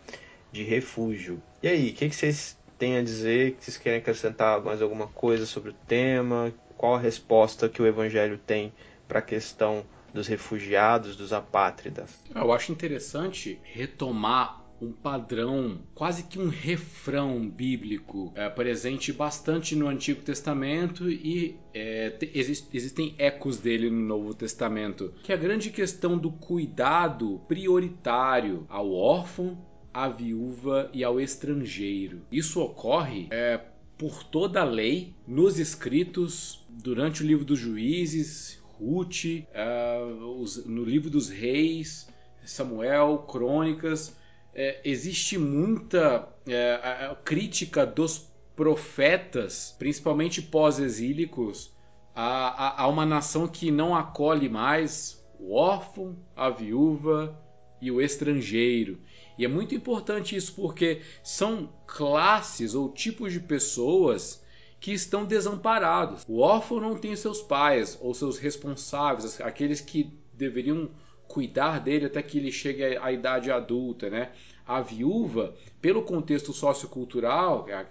de refúgio. E aí, o que, que vocês têm a dizer? Vocês querem acrescentar mais alguma coisa sobre o tema? Qual a resposta que o Evangelho tem para a questão dos refugiados, dos apátridas? Eu acho interessante retomar um padrão, quase que um refrão bíblico é, presente bastante no Antigo Testamento e é, exist, existem ecos dele no Novo Testamento, que é a grande questão do cuidado prioritário ao órfão, à viúva e ao estrangeiro. Isso ocorre é, por toda a lei, nos escritos, durante o livro dos juízes, Ruth, é, os, no livro dos reis, Samuel, Crônicas, é, existe muita é, crítica dos profetas, principalmente pós-exílicos, a, a, a, uma nação que não acolhe mais o órfão, a viúva e o estrangeiro. E é muito importante isso porque são classes ou tipos de pessoas que estão desamparados. O órfão não tem seus pais ou seus responsáveis, aqueles que deveriam cuidar dele até que ele chegue à idade adulta, né? a viúva, pelo contexto sociocultural, é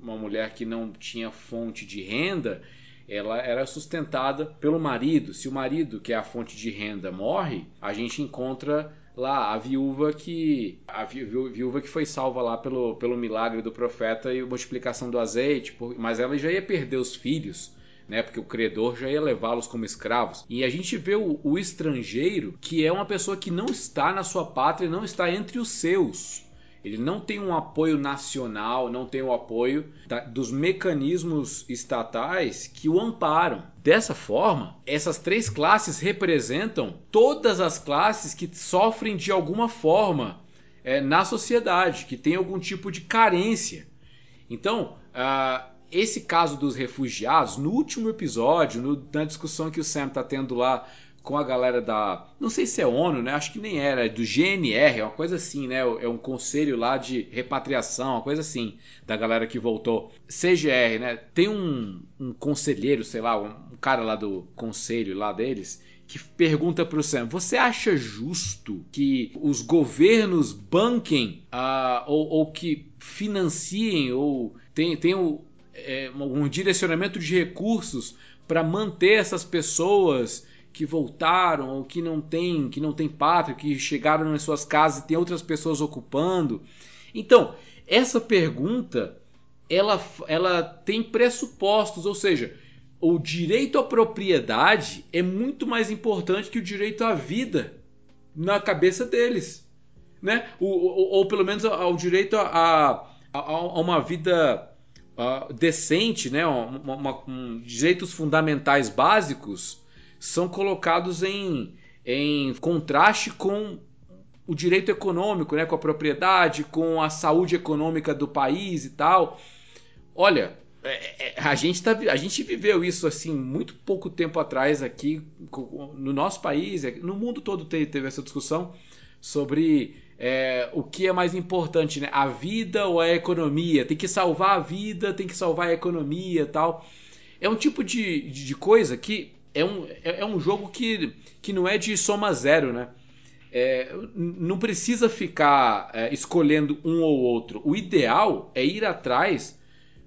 uma mulher que não tinha fonte de renda, ela era sustentada pelo marido. Se o marido, que é a fonte de renda, morre, a gente encontra lá a viúva que a viúva que foi salva lá pelo, pelo milagre do profeta e multiplicação do azeite, mas ela já ia perder os filhos. Né, porque o credor já ia levá-los como escravos. E a gente vê o, o estrangeiro, que é uma pessoa que não está na sua pátria, não está entre os seus. Ele não tem um apoio nacional, não tem o apoio da, dos mecanismos estatais que o amparam. Dessa forma, essas três classes representam todas as classes que sofrem de alguma forma é, na sociedade, que tem algum tipo de carência. Então, uh, esse caso dos refugiados, no último episódio, no, na discussão que o Sam está tendo lá com a galera da. Não sei se é ONU, né? Acho que nem era, é do GNR, é uma coisa assim, né? É um conselho lá de repatriação, uma coisa assim, da galera que voltou. CGR, né? Tem um, um conselheiro, sei lá, um, cara lá do conselho lá deles, que pergunta para o Sam: Você acha justo que os governos banquem uh, ou, ou, que financiem ou tenham é, um direcionamento de recursos para manter essas pessoas que voltaram ou que não tem, que não tem pátria, que chegaram nas suas casas e tem outras pessoas ocupando. Então, essa pergunta ela, ela tem pressupostos, ou seja, o direito à propriedade é muito mais importante que o direito à vida na cabeça deles, né? Ou, ou, ou pelo menos ao direito a, a, a uma vida decente, né? Uma, uma, um, direitos fundamentais básicos são colocados em, em contraste com o direito econômico, né, com a propriedade, com a saúde econômica do país e tal. Olha, é, é, a gente, tá, a gente viveu isso assim muito pouco tempo atrás aqui no nosso país, no mundo todo teve, teve essa discussão sobre é, o que é mais importante, né? a vida ou a economia. Tem que salvar a vida, tem que salvar a economia tal. É um tipo de, de coisa que é um, é, é um jogo que, que não é de soma zero, né? É, não precisa ficar é, escolhendo um ou outro. O ideal é ir atrás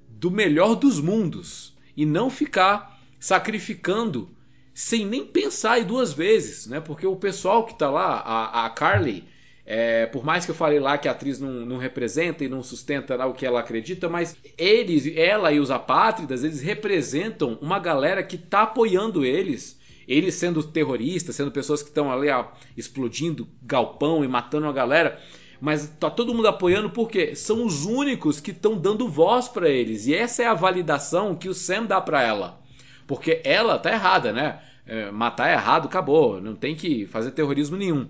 do melhor dos mundos e não ficar sacrificando sem nem pensar duas vezes, né? Porque o pessoal que está lá, a, a Carly, é, por mais que eu falei lá que a atriz não, não representa e não sustenta o que ela acredita, mas eles, ela e os apátridas, eles representam uma galera que está apoiando eles. Eles sendo terroristas, sendo pessoas que estão ali ó, explodindo galpão e matando a galera. Mas tá todo mundo apoiando porque são os únicos que estão dando voz para eles. E essa é a validação que o Sam dá para ela. Porque ela tá errada, né? É, matar é errado, acabou. Não tem que fazer terrorismo nenhum.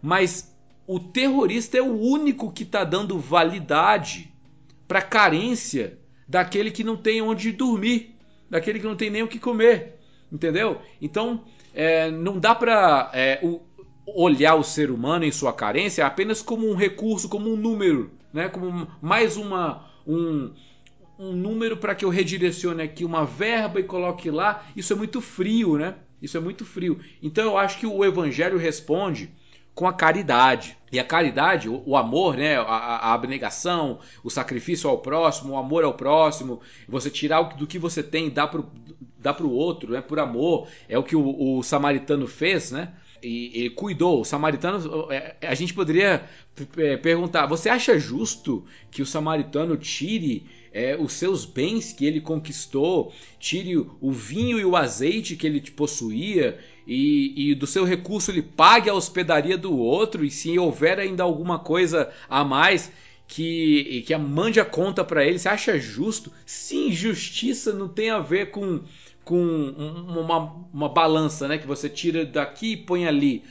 Mas o terrorista é o único que está dando validade para a carência daquele que não tem onde dormir, daquele que não tem nem o que comer, entendeu? Então é, não dá para é, olhar o ser humano em sua carência apenas como um recurso, como um número, né? Como mais uma um, um número para que eu redirecione aqui uma verba e coloque lá. Isso é muito frio, né? Isso é muito frio. Então eu acho que o Evangelho responde com a caridade. E a caridade, o, o amor, né, a, a, abnegação, o sacrifício ao próximo, o amor ao próximo, você tirar do que você tem e dar para dá o outro, né, por amor, é o que o, o samaritano fez, né? E ele cuidou. O samaritano, é, a gente poderia é, perguntar: você acha justo que o samaritano tire é, os seus bens que ele conquistou, tire o vinho e o azeite que ele possuía e, e, do seu recurso ele pague a hospedaria do outro e se houver ainda alguma coisa a mais que, que mande a conta para ele, você acha justo? Sim, justiça não tem a ver com, com uma, uma balança né, que você tira daqui e põe ali.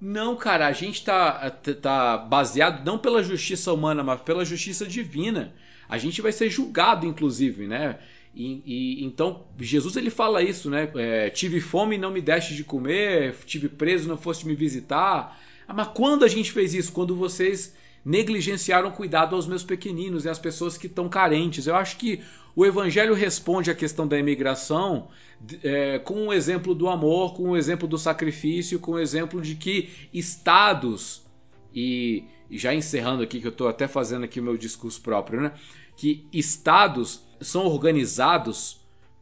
Não, cara, a gente tá, tá baseado não pela justiça humana, mas pela justiça divina. A gente vai ser julgado, inclusive, né? E, e, então Jesus ele fala isso, né? É, tive fome e não me deste de comer, tive preso não foste me visitar. Ah, mas quando a gente fez isso? Quando vocês negligenciaram cuidado aos meus pequeninos e às pessoas que estão carentes. Eu acho que o Evangelho responde à questão da imigração é, com um exemplo do amor, com um exemplo do sacrifício, com um exemplo de que estados e, e já encerrando aqui, que eu estou até fazendo aqui o meu discurso próprio, né? Que estados são organizados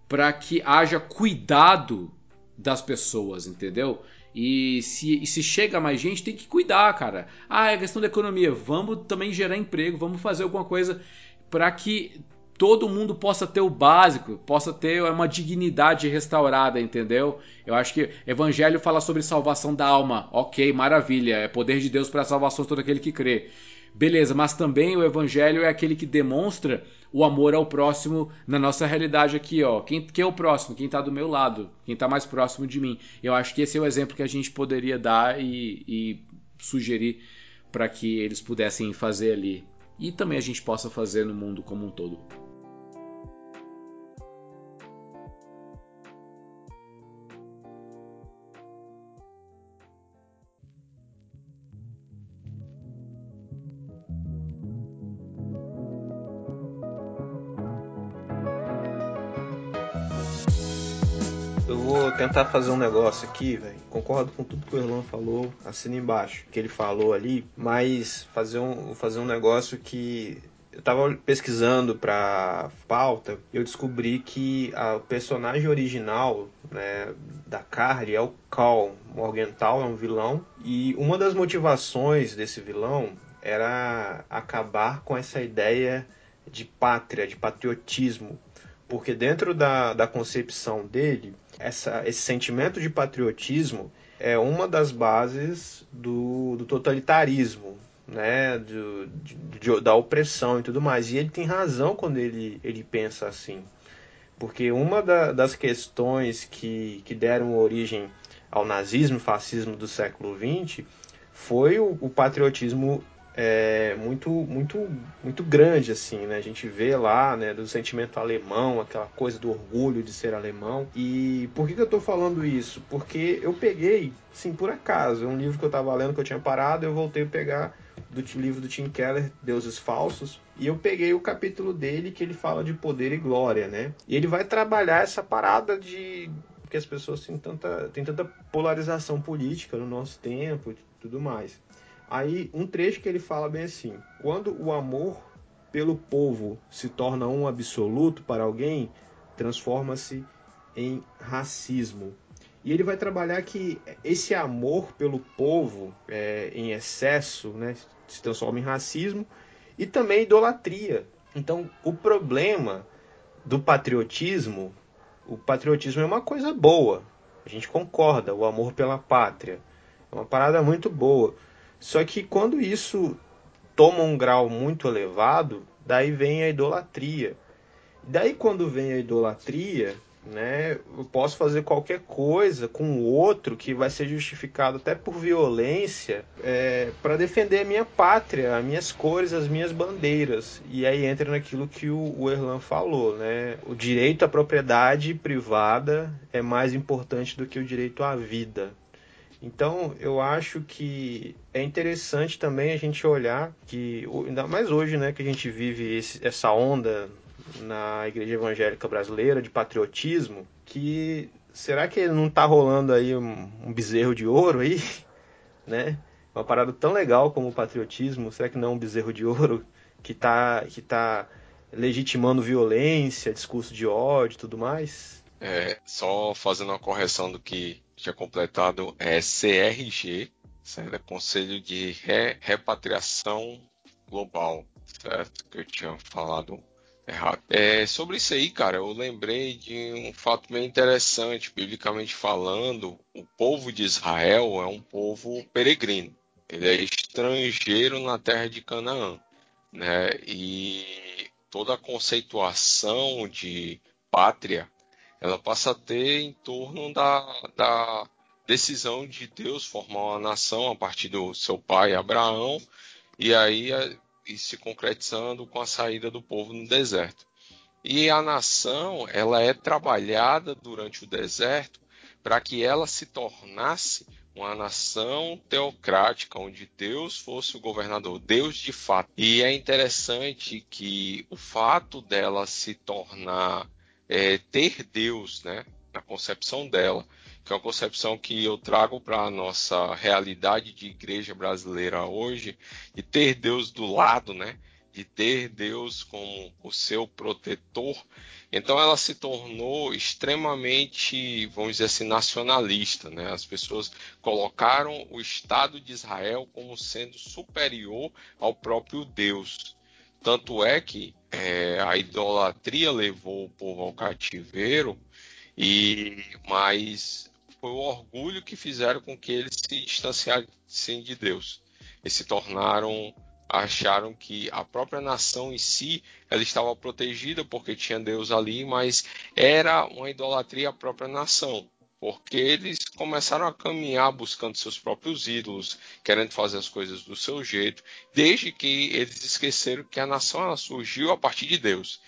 para que haja cuidado das pessoas, entendeu? E se, e se chega mais gente, tem que cuidar, cara. Ah, é questão da economia. Vamos também gerar emprego, vamos fazer alguma coisa para que todo mundo possa ter o básico, possa ter uma dignidade restaurada, entendeu? Eu acho que Evangelho fala sobre salvação da alma. Ok, maravilha. É poder de Deus para a salvação de todo aquele que crê. Beleza, mas também o Evangelho é aquele que demonstra o amor ao próximo na nossa realidade aqui, ó. Quem, quem é o próximo? Quem está do meu lado? Quem está mais próximo de mim? Eu acho que esse é o exemplo que a gente poderia dar e, e sugerir para que eles pudessem fazer ali. E também a gente possa fazer no mundo como um todo. Tentar fazer um negócio aqui, velho. Concordo com tudo que o Erlan falou, assina embaixo, que ele falou ali, mas fazer um, fazer um negócio que eu tava pesquisando pra pauta, eu descobri que a, o personagem original né, da Carly é o Cal. Morgenthau é um vilão. E uma das motivações desse vilão era acabar com essa ideia de pátria, de patriotismo. Porque dentro da, da concepção dele, essa, esse sentimento de patriotismo é uma das bases do, do totalitarismo, né, do, de, da opressão e tudo mais. E ele tem razão quando ele, ele pensa assim. Porque uma da, das questões que, que deram origem ao nazismo e fascismo do século XX foi o, o patriotismo é, muito muito muito grande assim né? A gente vê lá né do sentimento alemão aquela coisa do orgulho de ser alemão. E por que, que eu estou falando isso? Porque eu peguei sim por acaso é um livro que eu estava lendo que eu tinha parado eu voltei a pegar do livro do Tim Keller Deuses Falsos e eu peguei o capítulo dele que ele fala de poder e glória né? E ele vai trabalhar essa parada de que as pessoas têm tanta, têm tanta polarização política no nosso tempo e tudo mais Aí, um trecho que ele fala bem assim: quando o amor pelo povo se torna um absoluto para alguém, transforma-se em racismo. E ele vai trabalhar que esse amor pelo povo é, em excesso né, se transforma em racismo e também idolatria. Então, o problema do patriotismo, o patriotismo é uma coisa boa, a gente concorda, o amor pela pátria é uma parada muito boa. Só que quando isso toma um grau muito elevado, daí vem a idolatria. Daí quando vem a idolatria, né, eu posso fazer qualquer coisa com o outro que vai ser justificado até por violência é, para defender a minha pátria, as minhas cores, as minhas bandeiras. E aí entra naquilo que o, o Erlan falou, né? O direito à propriedade privada é mais importante do que o direito à vida. Então, eu acho que é interessante também a gente olhar que, ainda mais hoje, né, que a gente vive esse, essa onda na igreja evangélica brasileira de patriotismo, que será que não está rolando aí um, um, bezerro de ouro aí, né? Uma parada tão legal como o patriotismo, será que não é um bezerro de ouro que está que tá legitimando violência, discurso de ódio e tudo mais? É, só fazendo uma correção do que tinha completado é CRG, certo? É Conselho de Re Repatriação Global, certo? Que eu tinha falado errado. É, sobre isso aí, cara, eu lembrei de um fato bem interessante, biblicamente falando, o povo de Israel é um povo peregrino. Ele é estrangeiro na terra de Canaã, né? E toda a conceituação de pátria ela passa a ter em torno da, da decisão de Deus formar uma nação a partir do seu pai Abraão e aí e se concretizando com a saída do povo no deserto. E a nação, ela é trabalhada durante o deserto para que ela se tornasse uma nação teocrática, onde Deus fosse o governador, Deus de fato. E é interessante que o fato dela se tornar é, ter Deus, né, na concepção dela, que é uma concepção que eu trago para a nossa realidade de igreja brasileira hoje, de ter Deus do lado, né? De ter Deus como o seu protetor. Então ela se tornou extremamente, vamos dizer assim, nacionalista, né? As pessoas colocaram o Estado de Israel como sendo superior ao próprio Deus. Tanto é que é, a idolatria levou o povo ao cativeiro, e mas foi o orgulho que fizeram com que eles se distanciassem de Deus. Eles se tornaram, acharam que a própria nação em si ela estava protegida porque tinha Deus ali, mas era uma idolatria à própria nação. Porque eles começaram a caminhar buscando seus próprios ídolos, querendo fazer as coisas do seu jeito, desde que eles esqueceram que a nação surgiu a partir de Deus.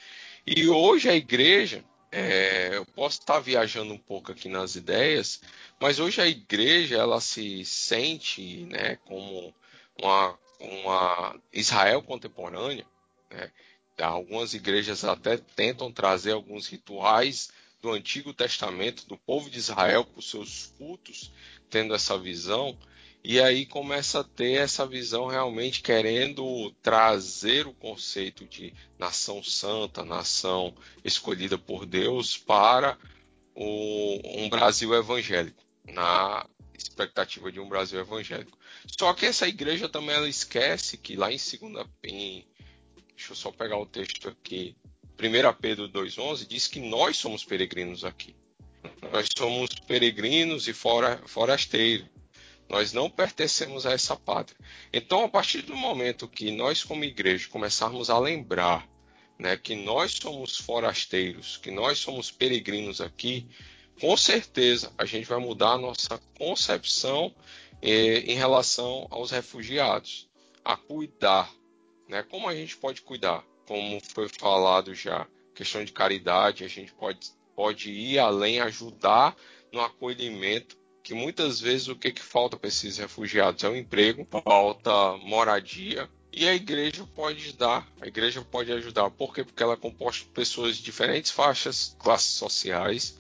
E hoje a igreja, é, eu posso estar viajando um pouco aqui nas ideias, mas hoje a igreja ela se sente né, como uma, uma Israel contemporânea. Né? Algumas igrejas até tentam trazer alguns rituais do Antigo Testamento do povo de Israel para os seus cultos, tendo essa visão. E aí começa a ter essa visão realmente querendo trazer o conceito de nação santa, nação escolhida por Deus para o, um Brasil evangélico, na expectativa de um Brasil evangélico. Só que essa igreja também ela esquece que lá em segunda em, deixa eu só pegar o texto aqui, 1 Pedro 2:11 diz que nós somos peregrinos aqui. Nós somos peregrinos e fora, forasteiros. Nós não pertencemos a essa pátria. Então, a partir do momento que nós, como igreja, começarmos a lembrar né, que nós somos forasteiros, que nós somos peregrinos aqui, com certeza a gente vai mudar a nossa concepção eh, em relação aos refugiados, a cuidar. Né? Como a gente pode cuidar? Como foi falado já, questão de caridade, a gente pode, pode ir além, ajudar no acolhimento que muitas vezes o que, que falta para esses refugiados é o um emprego, falta moradia, e a igreja pode dar, a igreja pode ajudar. Por quê? Porque ela é composta por pessoas de diferentes faixas, classes sociais,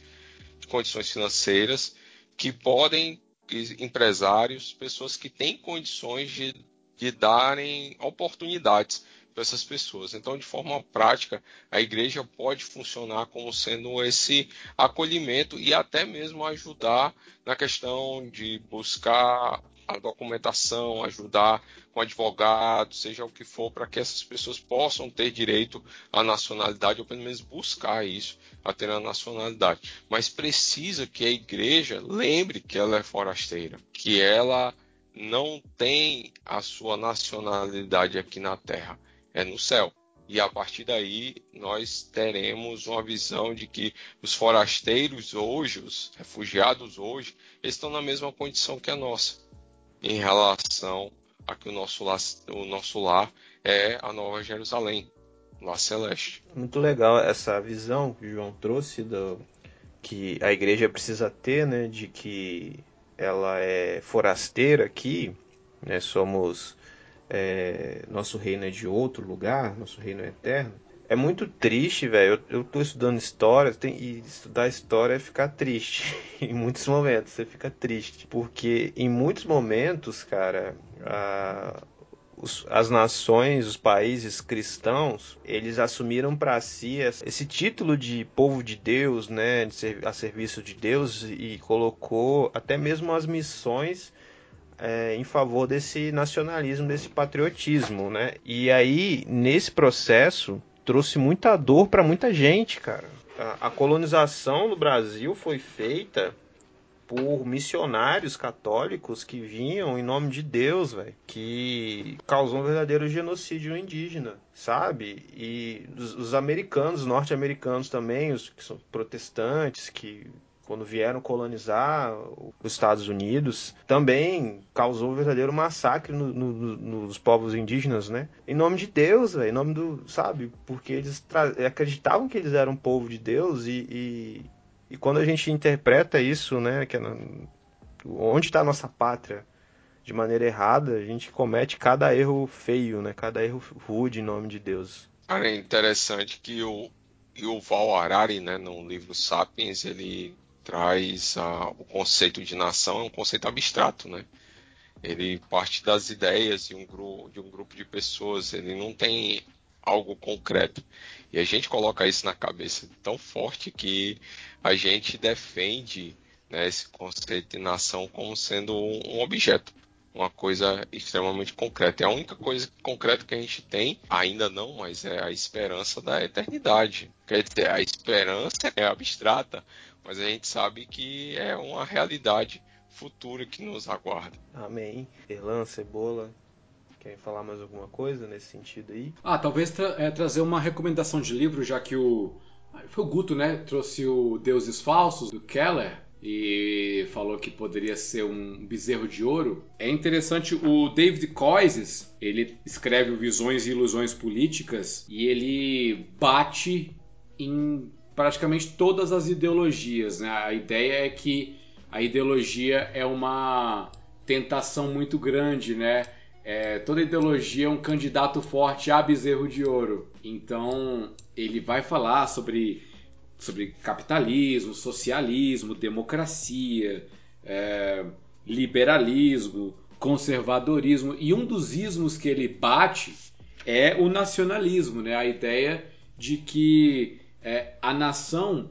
de condições financeiras, que podem, empresários, pessoas que têm condições de, de darem oportunidades para essas pessoas. Então, de forma prática, a igreja pode funcionar como sendo esse acolhimento e até mesmo ajudar na questão de buscar a documentação, ajudar com advogado, seja o que for, para que essas pessoas possam ter direito à nacionalidade, ou pelo menos buscar isso, a ter a nacionalidade. Mas precisa que a igreja lembre que ela é forasteira, que ela não tem a sua nacionalidade aqui na terra é no céu. E a partir daí nós teremos uma visão de que os forasteiros hoje, os refugiados hoje, estão na mesma condição que a nossa, em relação a que o nosso lar, o nosso lar é a Nova Jerusalém, lá celeste. Muito legal essa visão que o João trouxe do que a igreja precisa ter, né, de que ela é forasteira aqui, né, somos é, nosso reino é de outro lugar, nosso reino é eterno. É muito triste, velho. Eu, eu tô estudando história tem, e estudar história é ficar triste. em muitos momentos você fica triste. Porque em muitos momentos, cara, a, os, as nações, os países cristãos, eles assumiram para si esse título de povo de Deus, né, de ser, a serviço de Deus, e colocou até mesmo as missões é, em favor desse nacionalismo, desse patriotismo, né? E aí, nesse processo, trouxe muita dor para muita gente, cara. A, colonização no Brasil foi feita por missionários católicos que vinham em nome de Deus, velho, que causou um verdadeiro genocídio indígena, sabe? E os, os americanos, norte-americanos também, os que são protestantes, que quando vieram colonizar os Estados Unidos, também causou um verdadeiro massacre no, no, nos povos indígenas, né? Em nome de Deus, véio, em nome do, sabe? Porque eles acreditavam que eles eram povo de Deus e, e, e quando a gente interpreta isso, né? Que é na, onde está a nossa pátria? De maneira errada, a gente comete cada erro feio, né? Cada erro rude em nome de Deus. Cara, é interessante que o Yuval Harari, né, no livro Sapiens, ele traz a, o conceito de nação é um conceito abstrato, né? Ele parte das ideias de um, grupo, de um grupo de pessoas, ele não tem algo concreto. E a gente coloca isso na cabeça tão forte que a gente defende né, esse conceito de nação como sendo um objeto, uma coisa extremamente concreta. É a única coisa concreta que a gente tem, ainda não, mas é a esperança da eternidade. Quer dizer, a esperança é abstrata, mas a gente sabe que é uma realidade futura que nos aguarda. Amém. Erlan, Cebola, querem falar mais alguma coisa nesse sentido aí? Ah, talvez tra é, trazer uma recomendação de livro, já que o. Foi o Guto, né? Trouxe o Deuses Falsos, do Keller e falou que poderia ser um bezerro de ouro. É interessante o David Coises, ele escreve Visões e Ilusões Políticas e ele bate em praticamente todas as ideologias. Né? A ideia é que a ideologia é uma tentação muito grande, né? É, toda ideologia é um candidato forte a bezerro de ouro. Então ele vai falar sobre sobre capitalismo, socialismo, democracia, é, liberalismo, conservadorismo. E um dos ismos que ele bate é o nacionalismo, né? a ideia de que é, a nação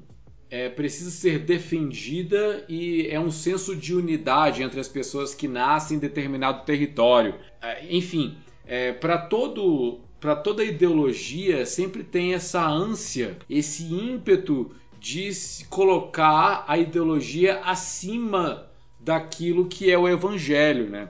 é, precisa ser defendida e é um senso de unidade entre as pessoas que nascem em determinado território. É, enfim, é, para todo para toda ideologia sempre tem essa ânsia, esse ímpeto de colocar a ideologia acima daquilo que é o evangelho, né?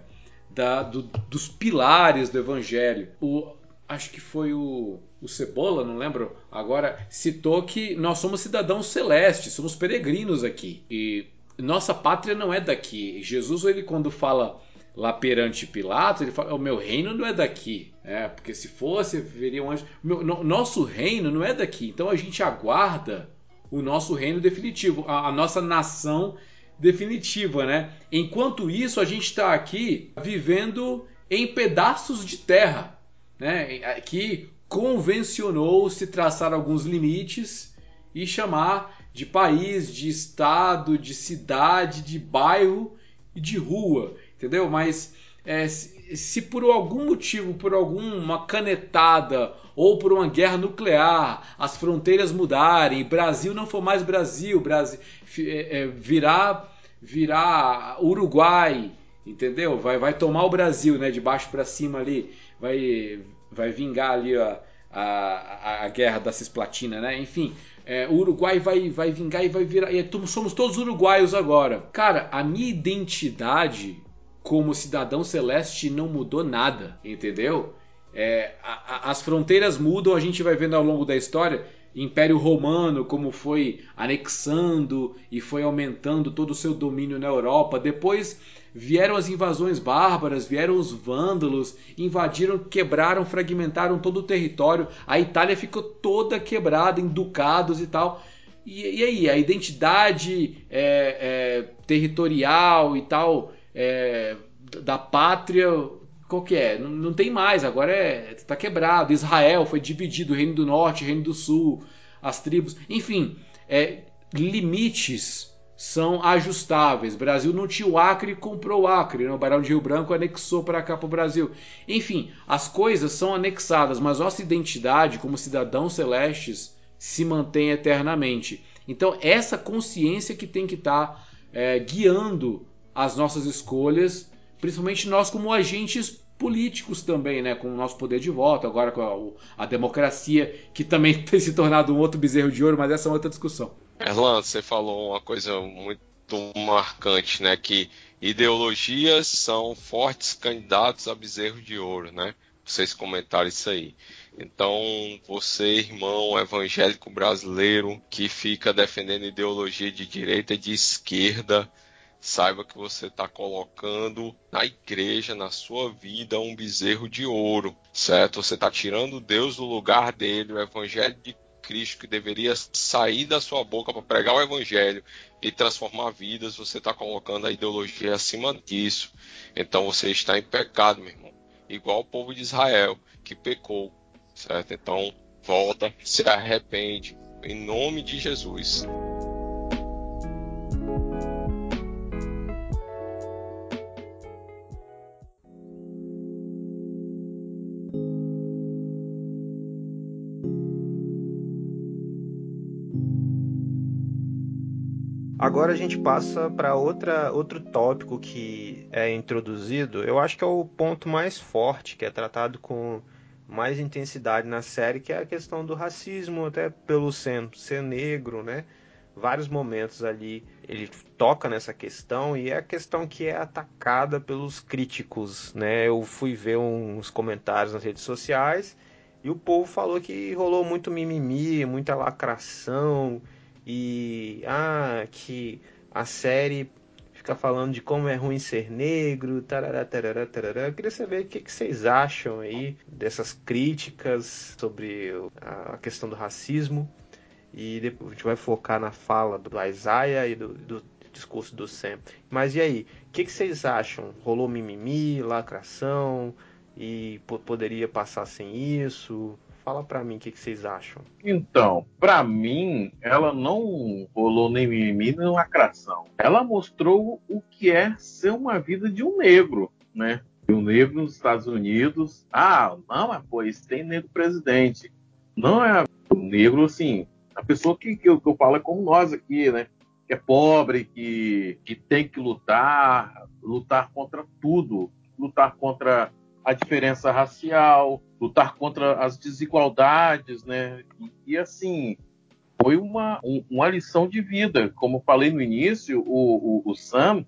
Da, do, dos pilares do evangelho. O, acho que foi o, o Cebola, não lembro agora, citou que nós somos cidadãos celestes, somos peregrinos aqui. E nossa pátria não é daqui. Jesus, ele quando fala lá perante Pilatos, ele fala: o meu reino não é daqui. É, porque se fosse, veria um anjo. Meu, no, nosso reino não é daqui. Então a gente aguarda o nosso reino definitivo, a, a nossa nação definitiva, né? Enquanto isso, a gente está aqui vivendo em pedaços de terra, né? Que convencionou se traçar alguns limites e chamar de país, de estado, de cidade, de bairro e de rua entendeu? Mas é, se, por algum motivo, por alguma canetada ou por uma guerra nuclear, as fronteiras mudarem, Brasil não for mais Brasil, Brasil é, é, virar, virar Uruguai, entendeu? Vai, vai tomar o Brasil, né? De baixo para cima ali, vai, vai vingar ali a, a, a guerra da Cisplatina, né? Enfim, é, o Uruguai vai, vai vingar e vai virar. E somos todos uruguaios agora. Cara, a minha identidade como cidadão celeste não mudou nada, entendeu? É, a, a, as fronteiras mudam, a gente vai vendo ao longo da história. Império Romano, como foi anexando e foi aumentando todo o seu domínio na Europa. Depois vieram as invasões bárbaras, vieram os vândalos, invadiram, quebraram, fragmentaram todo o território. A Itália ficou toda quebrada em ducados e tal. E, e aí, a identidade é, é, territorial e tal é, da pátria, qual que é? Não, não tem mais, agora é, está quebrado. Israel foi dividido, Reino do Norte, Reino do Sul, as tribos, enfim, é, limites são ajustáveis. Brasil não tinha o Acre comprou o Acre, né? o Barão de Rio Branco anexou para cá para o Brasil. Enfim, as coisas são anexadas, mas nossa identidade como cidadãos celestes se mantém eternamente. Então, essa consciência que tem que estar tá, é, guiando as nossas escolhas, principalmente nós como agentes políticos também, né, com o nosso poder de voto, agora com a, a, democracia, que também tem se tornado um outro bezerro de ouro, mas essa é outra discussão. Erlan, você falou uma coisa muito marcante, né, que ideologias são fortes candidatos a bezerro de ouro, né? Vocês comentaram isso aí. Então, você, irmão evangélico brasileiro, que fica defendendo ideologia de direita e de esquerda, saiba que você está colocando na igreja, na sua vida, um bezerro de ouro, certo? Você está tirando Deus do lugar dele, o evangelho de Cristo que deveria sair da sua boca para pregar o evangelho e transformar vidas, você está colocando a ideologia acima disso. Então você está em pecado, meu irmão. Igual o povo de Israel que pecou, certo? Então volta, se arrepende, em nome de Jesus. Agora a gente passa para outro tópico que é introduzido. Eu acho que é o ponto mais forte, que é tratado com mais intensidade na série, que é a questão do racismo, até pelo ser, ser negro, né? Vários momentos ali ele toca nessa questão e é a questão que é atacada pelos críticos, né? Eu fui ver uns comentários nas redes sociais e o povo falou que rolou muito mimimi, muita lacração e ah, que a série fica falando de como é ruim ser negro, tarará, tarará, tarará. Eu queria saber o que, que vocês acham aí dessas críticas sobre a questão do racismo. E depois a gente vai focar na fala do Isaiah e do, do discurso do Sam. Mas e aí, o que, que vocês acham? Rolou mimimi, lacração e poderia passar sem isso? Fala para mim o que, que, vocês acham. Então, para mim, ela não rolou nem mimimi nem lacração. Ela mostrou o que é ser uma vida de um negro, né? De um negro nos Estados Unidos. Ah, não, mas pô, isso tem negro presidente. Não é um negro assim. A pessoa que, que, eu, que eu falo é como nós aqui, né? Que é pobre, que, que tem que lutar, lutar contra tudo, lutar contra a diferença racial, lutar contra as desigualdades, né? E, e assim, foi uma, um, uma lição de vida. Como falei no início, o, o, o Sam,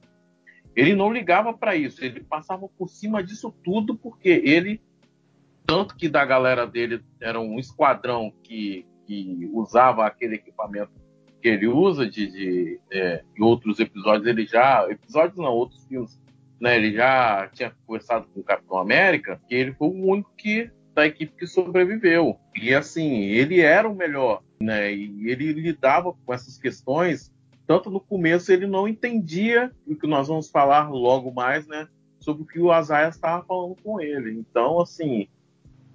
ele não ligava para isso, ele passava por cima disso tudo porque ele, tanto que da galera dele era um esquadrão que, que usava aquele equipamento que ele usa de, de é, outros episódios ele já episódios não outros filmes né, ele já tinha conversado com o Capitão América, que ele foi o único que da equipe que sobreviveu. E assim, ele era o melhor, né? E ele lidava com essas questões. Tanto no começo ele não entendia o que nós vamos falar logo mais, né? Sobre o que o Azaia estava falando com ele. Então, assim,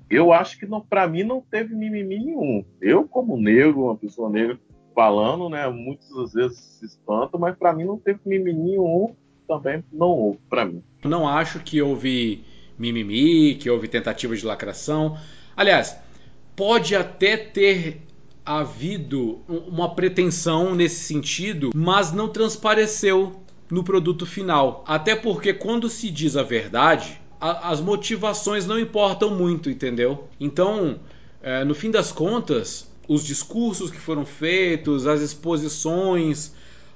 eu acho que para mim não teve mimimi nenhum. Eu, como negro, uma pessoa negra, falando, né? Muitas vezes se espanta, mas para mim não teve mimimi nenhum também não houve para mim. Não acho que houve mimimi, que houve tentativa de lacração. Aliás, pode até ter havido uma pretensão nesse sentido, mas não transpareceu no produto final. Até porque quando se diz a verdade, a, as motivações não importam muito, entendeu? Então, é, no fim das contas, os discursos que foram feitos, as exposições,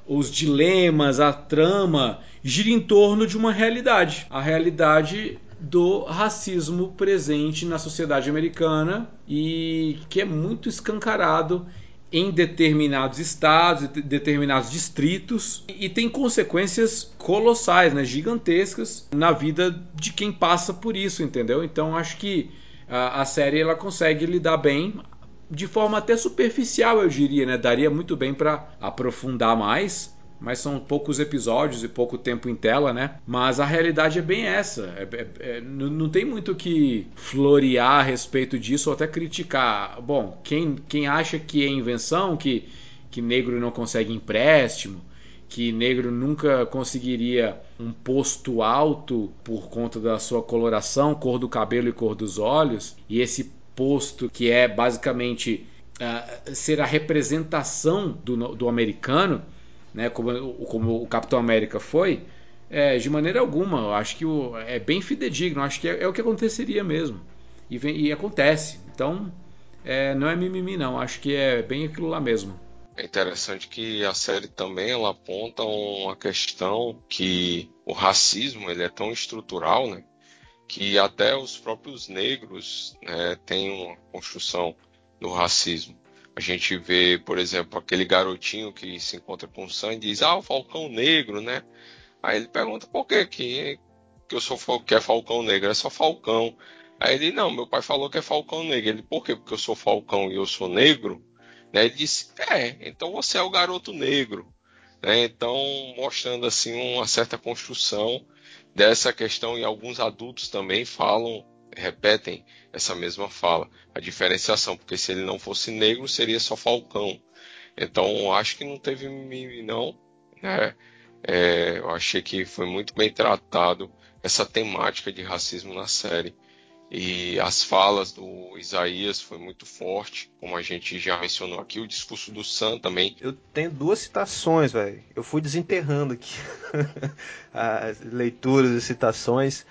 os dilemas, a trama gira em torno de uma realidade, a realidade do racismo presente na sociedade americana e que é muito escancarado em determinados estados, determinados distritos e tem consequências colossais, né, gigantescas na vida de quem passa por isso, entendeu? Então acho que a, série ela consegue lidar bem de forma até superficial, eu diria, né? Daria muito bem para aprofundar mais, mas são poucos episódios e pouco tempo em tela, né? Mas a realidade é bem essa. É, é, é, não tem muito que florear a respeito disso ou até criticar. Bom, quem, quem acha que é invenção, que, que negro não consegue empréstimo, que negro nunca conseguiria um posto alto por conta da sua coloração, cor do cabelo e cor dos olhos, e esse posto que é basicamente uh, ser a representação do, do americano, né, como, como, o Capitão América foi, é, de maneira alguma. Eu acho que o, é bem fidedigno, acho que é, é, o que aconteceria mesmo. E, vem, e acontece. Então, é, não é mimimi, não. Acho que é bem aquilo lá mesmo. É interessante que a série também ela aponta uma questão que o racismo ele é tão estrutural, né? Que até os próprios negros né, têm uma construção do racismo. A gente vê, por exemplo, aquele garotinho que se encontra com o Sam e diz, ah, o Falcão Negro, né? Aí ele pergunta por que que, que eu sou que é Falcão Negro? É só Falcão. Aí ele, não, meu pai falou que é Falcão Negro. Ele, por quê? Porque eu sou Falcão e eu sou negro? Né? Ele disse, é, então você é o garoto negro. Né? Então, mostrando assim uma certa construção dessa questão e alguns adultos também falam, repetem essa mesma fala, a diferenciação, porque se ele não fosse negro seria só Falcão. Então acho que não teve mimimi não, né? É, eu achei que foi muito bem tratado essa temática de racismo na série E as falas do Isaías foi muito forte, como a gente já mencionou aqui, o discurso do Sam também. Eu tenho duas citações, velho. Eu fui desenterrando aqui as leituras e citações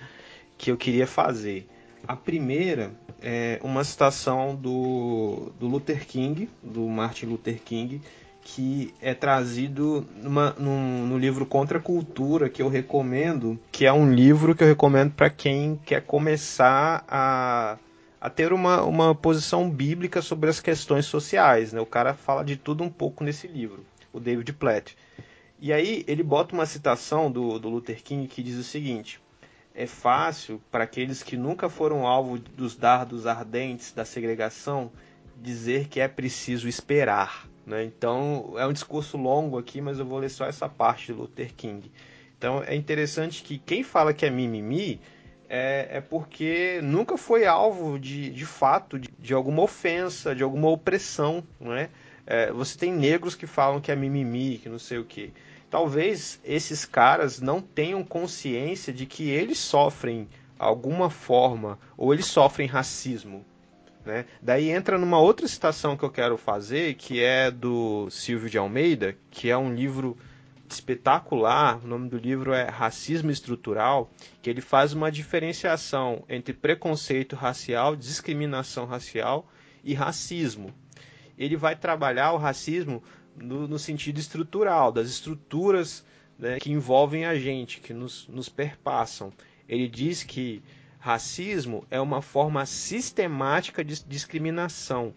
que eu queria fazer. A primeira é uma citação do, do Luther King, do Martin Luther King, que é trazido numa, num, no livro Contra a Cultura, que eu recomendo, que é um livro que eu recomendo para quem quer começar a, a ter uma, uma posição bíblica sobre as questões sociais. Né? O cara fala de tudo um pouco nesse livro, o David Platt. E aí ele bota uma citação do, do Luther King que diz o seguinte: é fácil para aqueles que nunca foram alvo dos dardos ardentes da segregação dizer que é preciso esperar. Né? Então é um discurso longo aqui, mas eu vou ler só essa parte de Luther King. Então é interessante que quem fala que é mimimi é, é porque nunca foi alvo de, de fato de, de alguma ofensa, de alguma opressão. Né? É, você tem negros que falam que é mimimi, que não sei o que. Talvez esses caras não tenham consciência de que eles sofrem alguma forma ou eles sofrem racismo. Né? Daí entra numa outra citação que eu quero fazer, que é do Silvio de Almeida, que é um livro espetacular. O nome do livro é Racismo Estrutural, que ele faz uma diferenciação entre preconceito racial, discriminação racial e racismo. Ele vai trabalhar o racismo no, no sentido estrutural, das estruturas né, que envolvem a gente, que nos, nos perpassam. Ele diz que Racismo é uma forma sistemática de discriminação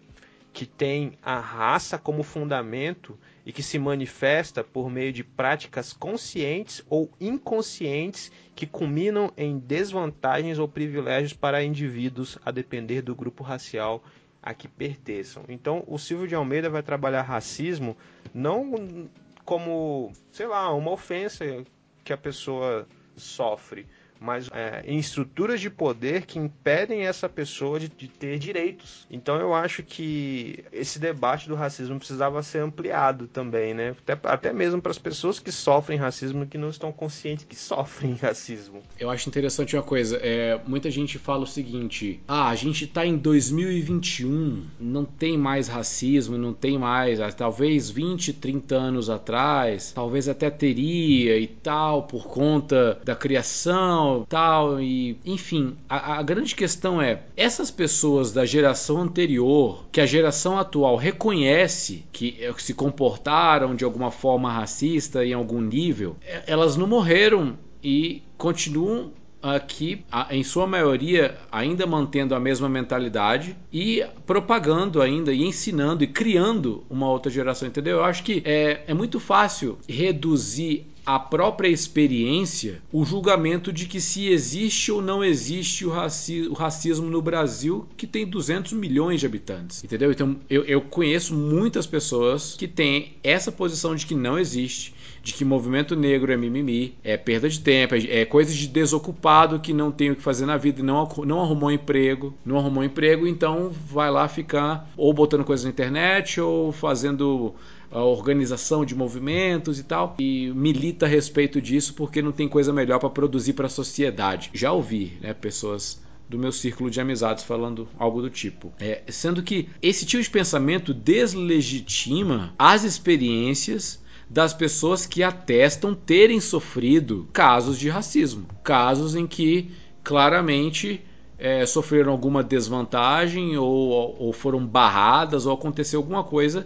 que tem a raça como fundamento e que se manifesta por meio de práticas conscientes ou inconscientes que culminam em desvantagens ou privilégios para indivíduos a depender do grupo racial a que pertençam. Então, o Silvio de Almeida vai trabalhar racismo não como, sei lá, uma ofensa que a pessoa sofre, mas é, em estruturas de poder que impedem essa pessoa de, de, ter direitos. Então eu acho que esse debate do racismo precisava ser ampliado também, né? Até, até mesmo para as pessoas que sofrem racismo que não estão conscientes que sofrem racismo. Eu acho interessante uma coisa, é, muita gente fala o seguinte: ah, a gente está em 2021, não tem mais racismo, não tem mais, ah, talvez 20, 30 anos atrás, talvez até teria e tal, por conta da criação tal, e enfim, a, a grande questão é essas pessoas da geração anterior, que a geração atual reconhece que se comportaram de alguma forma racista em algum nível, é, elas não morreram e continuam aqui, em sua maioria, ainda mantendo a mesma mentalidade e propagando ainda e ensinando e criando uma outra geração, entendeu? Eu acho que é, é muito fácil reduzir a própria experiência o julgamento de que se existe ou não existe o, raci o racismo no Brasil, que tem 200 milhões de habitantes, entendeu? Então eu, eu conheço muitas pessoas que têm essa posição de que não existe, de que movimento negro é mimimi, é perda de tempo, é, é coisa de desocupado que não tem o que fazer na vida não, não arrumou emprego, não arrumou emprego, então vai lá ficar ou botando coisas na internet ou fazendo a organização de movimentos e tal, e milita a respeito disso porque não tem coisa melhor para produzir para a sociedade. Já ouvi né, pessoas do meu círculo de amizades falando algo do tipo. É, sendo que esse tipo de pensamento deslegitima as experiências das pessoas que atestam terem sofrido casos de racismo, casos em que claramente é, sofreram alguma desvantagem ou, ou foram barradas ou aconteceu alguma coisa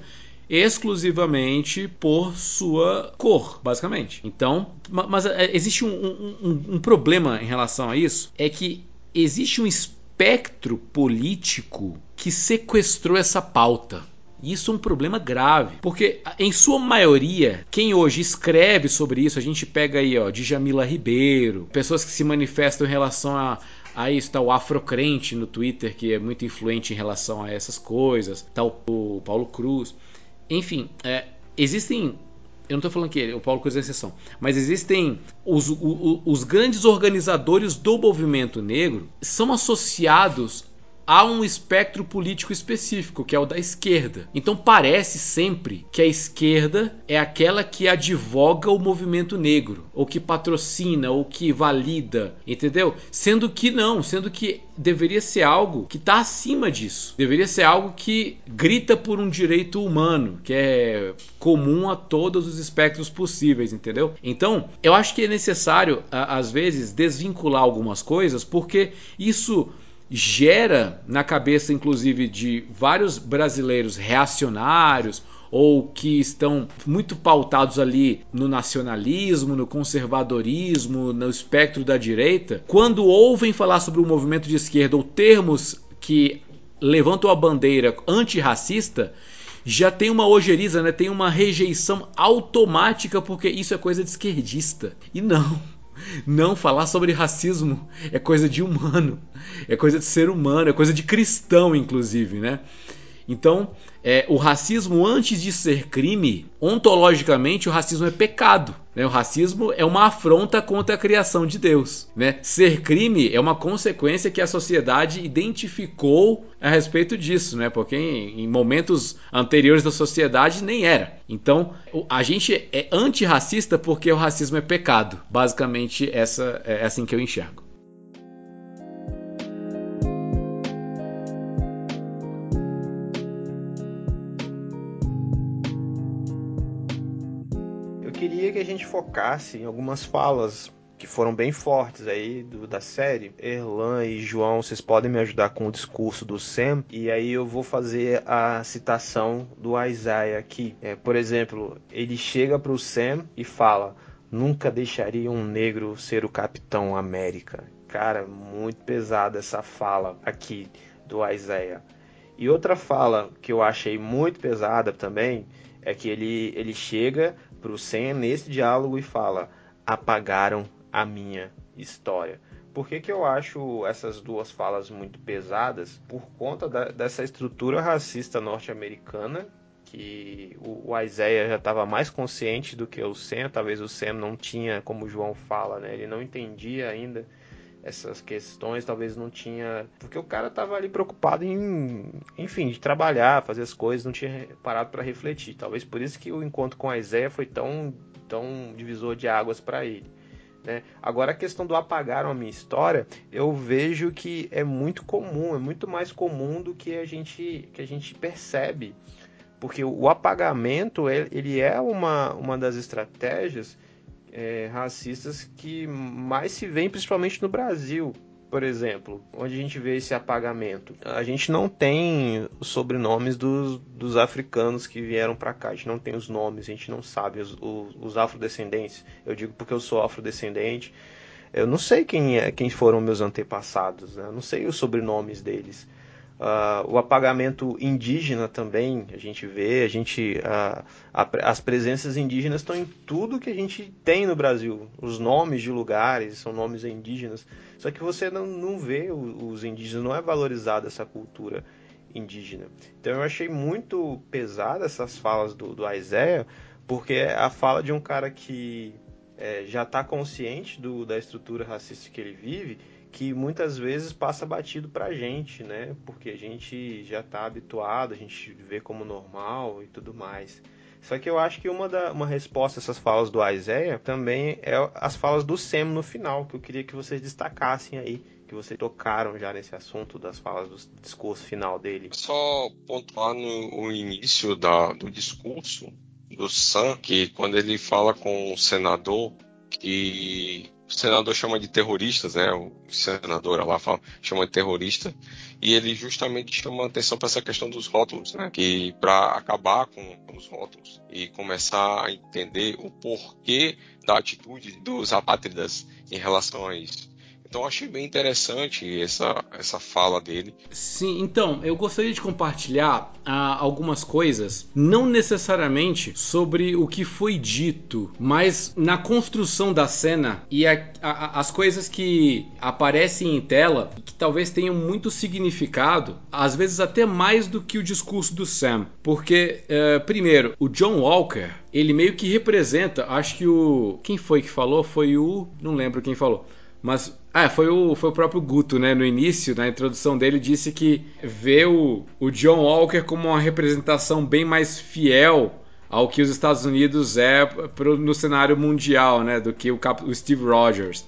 exclusivamente por sua cor, basicamente. Então, mas é, existe um, um, um, problema em relação a isso, é que existe um espectro político que sequestrou essa pauta. Isso é um problema grave, porque em sua maioria, quem hoje escreve sobre isso, a gente pega aí, ó, Djamila Ribeiro, pessoas que se manifestam em relação a Aí está o Afrocrente no Twitter, que é muito influente em relação a essas coisas. Está o Paulo Cruz. Enfim, é, existem. Eu não estou falando que o Paulo Cruz é exceção, mas existem os, os, os grandes organizadores do movimento negro são associados há um espectro político específico, que é o da esquerda. Então parece sempre que a esquerda é aquela que advoga o movimento negro, ou que patrocina, ou que valida, entendeu? Sendo que não, sendo que deveria ser algo que está acima disso. Deveria ser algo que grita por um direito humano, que é comum a todos os espectros possíveis, entendeu? Então, eu acho que é necessário, às vezes, desvincular algumas coisas, porque isso gera na cabeça, inclusive, de vários brasileiros reacionários ou que estão muito pautados ali no nacionalismo, no conservadorismo, no espectro da direita, quando ouvem falar sobre o movimento de esquerda ou termos que levantam a bandeira antirracista, já tem uma ojeriza, né? tem uma rejeição automática porque isso é coisa de esquerdista. E não. Não, falar sobre racismo é coisa de humano, é coisa de ser humano, é coisa de cristão, inclusive, né? Então, é, o racismo, antes de ser crime, ontologicamente, o racismo é pecado. Né? O racismo é uma afronta contra a criação de Deus. Né? Ser crime é uma consequência que a sociedade identificou a respeito disso, né? porque em, em momentos anteriores da sociedade nem era. Então, a gente é antirracista porque o racismo é pecado. Basicamente, essa é assim que eu enxergo. Focasse em algumas falas que foram bem fortes aí do, da série. Erlan e João, vocês podem me ajudar com o discurso do Sam e aí eu vou fazer a citação do Isaiah aqui. É, por exemplo, ele chega para o Sam e fala: "Nunca deixaria um negro ser o Capitão América". Cara, muito pesada essa fala aqui do Isaiah. E outra fala que eu achei muito pesada também é que ele, ele chega para o Sam nesse diálogo e fala: apagaram a minha história. Por que, que eu acho essas duas falas muito pesadas? Por conta da, dessa estrutura racista norte-americana que o, o Isaiah já estava mais consciente do que o Sam, talvez o Sam não tinha, como o João fala, né? ele não entendia ainda essas questões, talvez não tinha. Porque o cara estava ali preocupado em, enfim, de trabalhar, fazer as coisas, não tinha parado para refletir. Talvez por isso que o encontro com a Isaiah foi tão, tão divisor de águas para ele. Né? Agora a questão do apagaram a minha história, eu vejo que é muito comum, é muito mais comum do que a gente, que a gente percebe. Porque o apagamento ele é uma, uma das estratégias é, racistas que mais se vêem principalmente no Brasil, por exemplo, onde a gente vê esse apagamento. A gente não tem os sobrenomes dos, dos africanos que vieram para cá, a gente não tem os nomes, a gente não sabe os, os, os afrodescendentes. Eu digo porque eu sou afrodescendente. Eu não sei quem, é, quem foram meus antepassados, né? eu não sei os sobrenomes deles. Uh, o apagamento indígena também a gente vê, a gente uh, a, as presenças indígenas estão em tudo que a gente tem no Brasil. Os nomes de lugares são nomes indígenas, só que você não, não vê os indígenas, não é valorizada essa cultura indígena. Então eu achei muito pesada essas falas do, do Isaiah, porque é a fala de um cara que é, já está consciente do, da estrutura racista que ele vive que muitas vezes passa batido para a gente, né? Porque a gente já está habituado, a gente vê como normal e tudo mais. Só que eu acho que uma, da, uma resposta a essas falas do Isaiah também é as falas do Sam no final, que eu queria que vocês destacassem aí, que vocês tocaram já nesse assunto das falas do discurso final dele. Só pontuar no início da, do discurso do Sam, que quando ele fala com o senador, que o senador chama de terroristas, né? O senador lá fala, chama de terrorista, e ele justamente chama atenção para essa questão dos rótulos, né? Que para acabar com, com, os rótulos e começar a entender o porquê da atitude dos apátridas em relação a isso. Então achei bem interessante essa, essa fala dele. Sim, então eu gostaria de compartilhar ah, algumas coisas, não necessariamente sobre o que foi dito, mas na construção da cena e a, a, as coisas que aparecem em tela que talvez tenham muito significado, às vezes até mais do que o discurso do Sam, porque eh, primeiro o John Walker ele meio que representa, acho que o quem foi que falou? Foi o não lembro quem falou Mas ah, foi o, foi o próprio Guto, né? No início, na introdução dele, disse que vê o, o John Walker como uma representação bem mais fiel ao que os Estados Unidos é pro, no cenário mundial, né? Do que o, o Steve Rogers.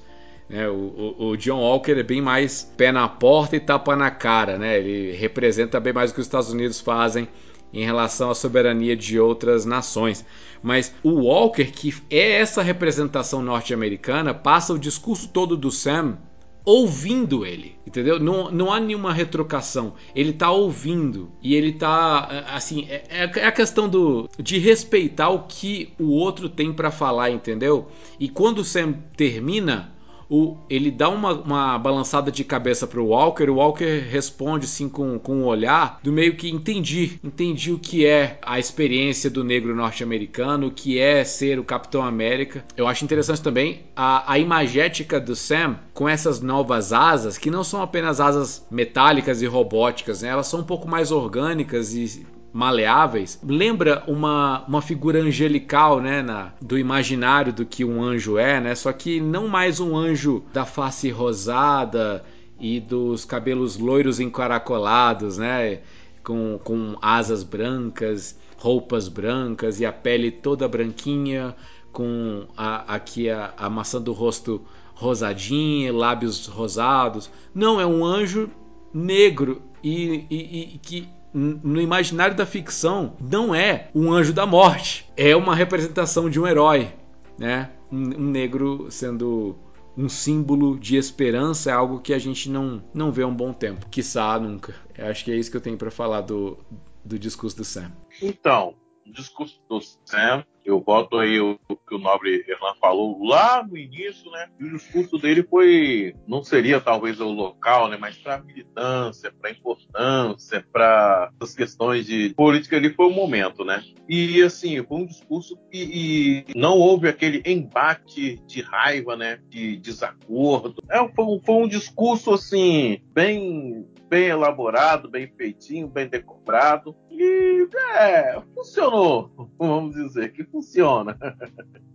O, o, o, John Walker é bem mais pé na porta e tapa na cara, né? Ele representa bem mais o que os Estados Unidos fazem em relação à soberania de outras nações. Mas o Walker, que é essa representação norte-americana, passa o discurso todo do Sam ouvindo ele, entendeu? Não, não há nenhuma retrocação. Ele tá ouvindo e ele tá assim, é, é, é a questão do de respeitar o que o outro tem para falar, entendeu? E quando o Sam termina, o, ele dá uma, uma balançada de cabeça pro Walker, o Walker responde assim com, com um olhar do meio que entendi, entendi o que é a experiência do negro norte-americano, o que é ser o Capitão América. Eu acho interessante também a, a imagética do Sam com essas novas asas, que não são apenas asas metálicas e robóticas, né? elas são um pouco mais orgânicas e maleáveis, lembra uma, uma figura angelical, né, na, do imaginário do que um anjo é, né? Só que não mais um anjo da face rosada e dos cabelos loiros encaracolados, né? Com, com asas brancas, roupas brancas e a pele toda branquinha, com a, aqui a, a maçã do rosto rosadinha, lábios rosados. Não, é um anjo negro e, e, e que no imaginário da ficção não é um anjo da morte, é uma representação de um herói, né? Um, um negro sendo um símbolo de esperança é algo que a gente não, não vê há um bom tempo, quiçá nunca. Eu acho que é isso que eu tenho para falar do, do discurso do Sam. Então, o discurso do Sam eu boto aí o, que o nobre Erlan falou lá no início, né? E o discurso dele foi, não seria talvez o local, né? Mas para militância, para importância, para as questões de política ali foi o momento, né? E assim, foi um discurso que não houve aquele embate de raiva, né? De desacordo. É, foi, um, foi um discurso assim bem bem elaborado, bem feitinho, bem decorado. E é, funcionou, vamos dizer que funciona.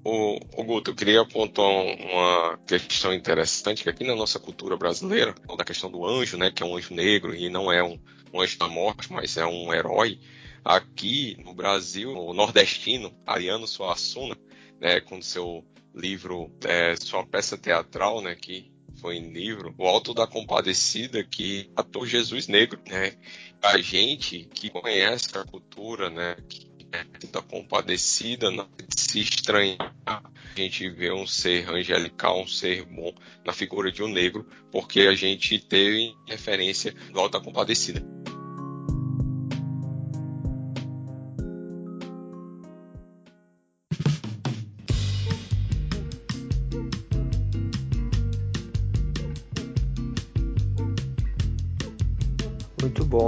O, o Guto, eu queria apontar uma questão interessante que aqui na nossa cultura brasileira, da questão do anjo, né, que é um anjo negro e não é um, um anjo da morte, mas é um herói. Aqui no Brasil, o nordestino, Ariano Suassuna, né, com seu livro, é, sua peça teatral, né, que foi em livro, o Alto da Compadecida, que ator Jesus Negro, né? A gente que conhece a cultura, né? Que da compadecida, não se estranhar a gente vê um ser angelical, um ser bom na figura de um negro, porque a gente teve referência do Alto da Compadecida.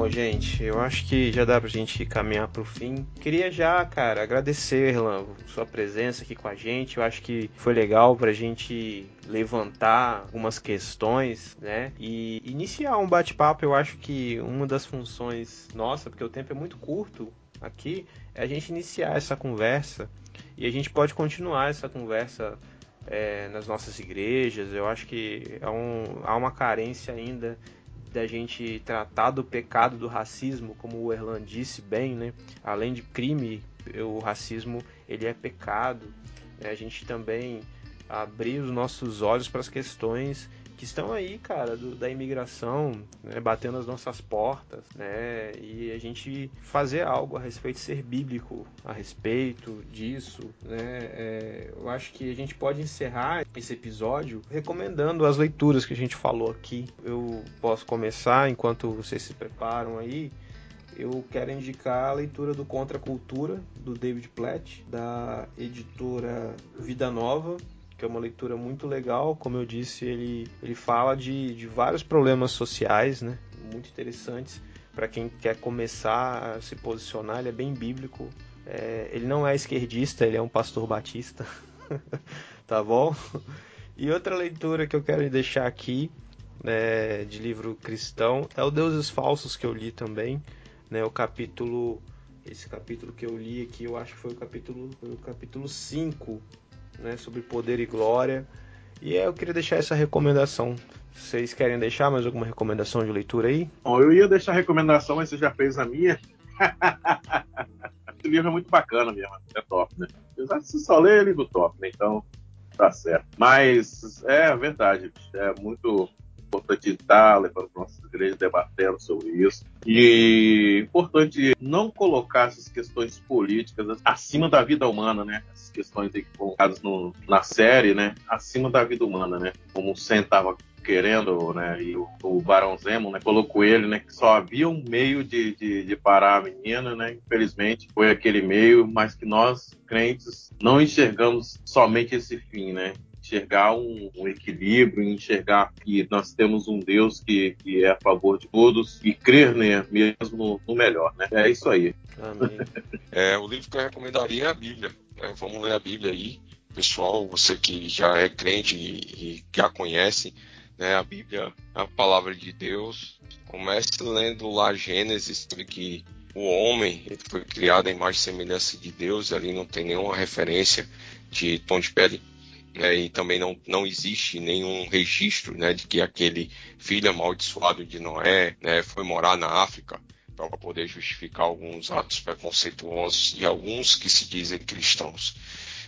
Bom, gente. Eu acho que já dá pra gente caminhar pro fim. Queria já, cara, agradecer, Erlan, sua presença aqui com a gente. Eu acho que foi legal pra gente levantar algumas questões, né? E iniciar um bate-papo. Eu acho que uma das funções nossa, porque o tempo é muito curto aqui, é a gente iniciar essa conversa e a gente pode continuar essa conversa é, nas nossas igrejas. Eu acho que há, um, há uma carência ainda da gente tratar do pecado do racismo, como o Erlan disse bem, né? Além de crime, o racismo ele é pecado. A gente também abrir os nossos olhos para as questões que estão aí, cara, do, da imigração, né, batendo as nossas portas, né, e a gente fazer algo a respeito, ser bíblico a respeito disso, né, é, eu acho que a gente pode encerrar esse episódio recomendando as leituras que a gente falou aqui. Eu posso começar enquanto vocês se preparam aí. Eu quero indicar a leitura do Contra a Cultura, do David Platt, da editora Vida Nova, que é uma leitura muito legal. Como eu disse, ele, ele fala de, de vários problemas sociais, né? Muito interessantes para quem quer começar a se posicionar. Ele é bem bíblico. É, ele não é esquerdista, ele é um pastor batista. tá bom? E outra leitura que eu quero deixar aqui, né, de livro cristão, é o Deuses Falsos que eu li também, né, o capítulo esse capítulo que eu li aqui, eu acho que foi o capítulo foi o capítulo 5 né, sobre poder e glória. E eu queria deixar essa recomendação. Vocês querem deixar mais alguma recomendação de leitura aí? Bom, eu ia deixar a recomendação, mas você já fez a minha. Esse livro é muito bacana mesmo, é top, né? Apesar de você só ler ele do top, né? Então, tá certo. Mas é verdade, é muito importante estar levando nossas igrejas debatendo sobre isso. E importante não colocar essas questões políticas acima da vida humana, né? Essas questões colocadas no, na série, né? Acima da vida humana, né? Como o Sen estava querendo, né? E o, o Barão Zemo, né? Colocou ele, né? Que só havia um meio de, de, de, parar a menina, né? Infelizmente foi aquele meio, mas que nós crentes não enxergamos somente esse fim, né? Enxergar um, um equilíbrio, enxergar que nós temos um Deus que, que é a favor de todos e crer né, mesmo no, no melhor, né? É isso aí. Amém. É, o livro que eu recomendaria é a Bíblia. Né? Vamos ler a Bíblia aí. Pessoal, você que já é crente e, e já conhece, né, a Bíblia, a palavra de Deus. Comece lendo lá Gênesis, que o homem foi criado em imagem e semelhança de Deus, ali não tem nenhuma referência de tom de pele. Né, e também não, não existe nenhum registro né, de que aquele filho amaldiçoado de Noé né, foi morar na África para poder justificar alguns atos preconceituosos de alguns que se dizem cristãos.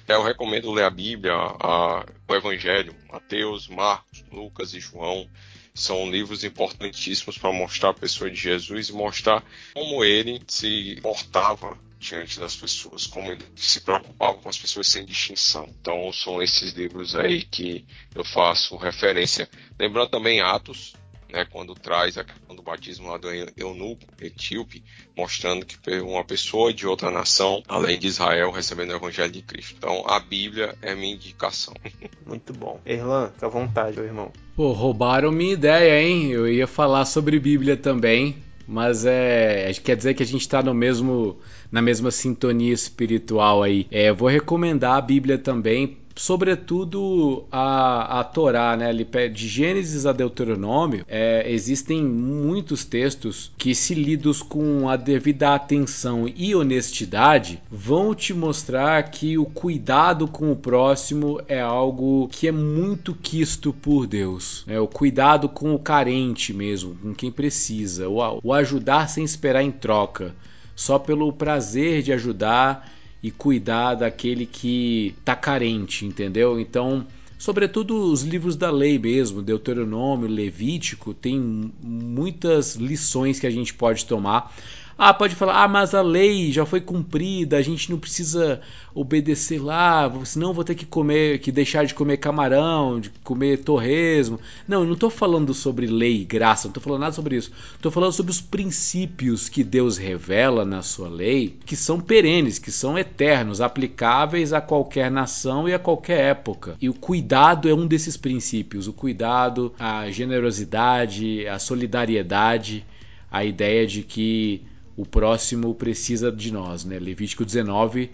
Eu recomendo ler a Bíblia, a, o Evangelho, Mateus, Marcos, Lucas e João. São livros importantíssimos para mostrar a pessoa de Jesus e mostrar como ele se portava diante das pessoas, como ele se preocupava com as pessoas sem distinção. Então, são esses livros aí que eu faço referência. Lembrando também Atos, né, quando traz a questão do batismo lá do eunuco etíope, mostrando que uma pessoa de outra nação, além de Israel, recebendo o evangelho de Cristo. Então, a Bíblia é minha indicação. Muito bom. Erlan, fica à vontade, meu irmão. Pô, roubaram minha ideia, hein? Eu ia falar sobre Bíblia também, mas é, quer dizer que a gente está no mesmo na mesma sintonia espiritual aí. É, vou recomendar a Bíblia também sobretudo a, a Torá, né? De Gênesis a Deuteronômio, é, existem muitos textos que, se lidos com a devida atenção e honestidade, vão te mostrar que o cuidado com o próximo é algo que é muito quisto por Deus. É o cuidado com o carente mesmo, com quem precisa, o, o ajudar sem esperar em troca, só pelo prazer de ajudar e cuidar daquele que está carente, entendeu? Então, sobretudo os livros da lei mesmo, Deuteronômio, Levítico, tem muitas lições que a gente pode tomar ah, pode falar, ah, mas a lei já foi cumprida, a gente não precisa obedecer lá, senão vou ter que comer, que deixar de comer camarão, de comer torresmo. Não, eu não estou falando sobre lei e graça, não estou falando nada sobre isso. Estou falando sobre os princípios que Deus revela na sua lei, que são perenes, que são eternos, aplicáveis a qualquer nação e a qualquer época. E o cuidado é um desses princípios, o cuidado, a generosidade, a solidariedade, a ideia de que o próximo precisa de nós. Né? Levítico 19,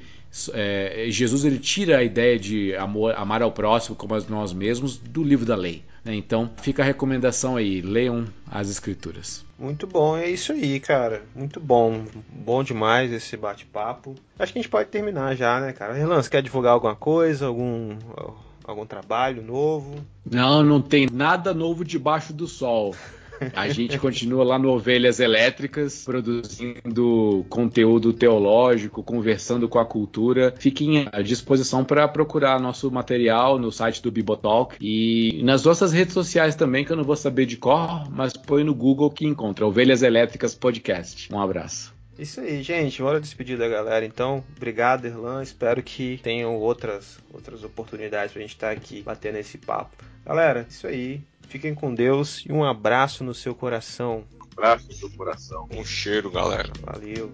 é, Jesus ele tira a ideia de amor, amar ao próximo como a nós mesmos do livro da lei. Né? Então fica a recomendação aí, leiam as escrituras. Muito bom, é isso aí, cara. Muito bom. Bom demais esse bate-papo. Acho que a gente pode terminar já, né, cara? Relan, você quer divulgar alguma coisa? Algum algum trabalho novo? Não, não tem nada novo debaixo do sol. A gente continua lá no Ovelhas Elétricas, produzindo conteúdo teológico, conversando com a cultura. Fiquem à disposição para procurar nosso material no site do Bibotalk e nas nossas redes sociais também, que eu não vou saber de cor, mas põe no Google que encontra Ovelhas Elétricas Podcast. Um abraço. Isso aí, gente. Bora despedir da galera. Então, obrigado, Erlan. Espero que tenham outras, outras oportunidades pra gente estar aqui batendo esse papo. Galera, isso aí. Fiquem com Deus e um abraço no seu coração. Um abraço no seu coração. Um cheiro, galera. Valeu.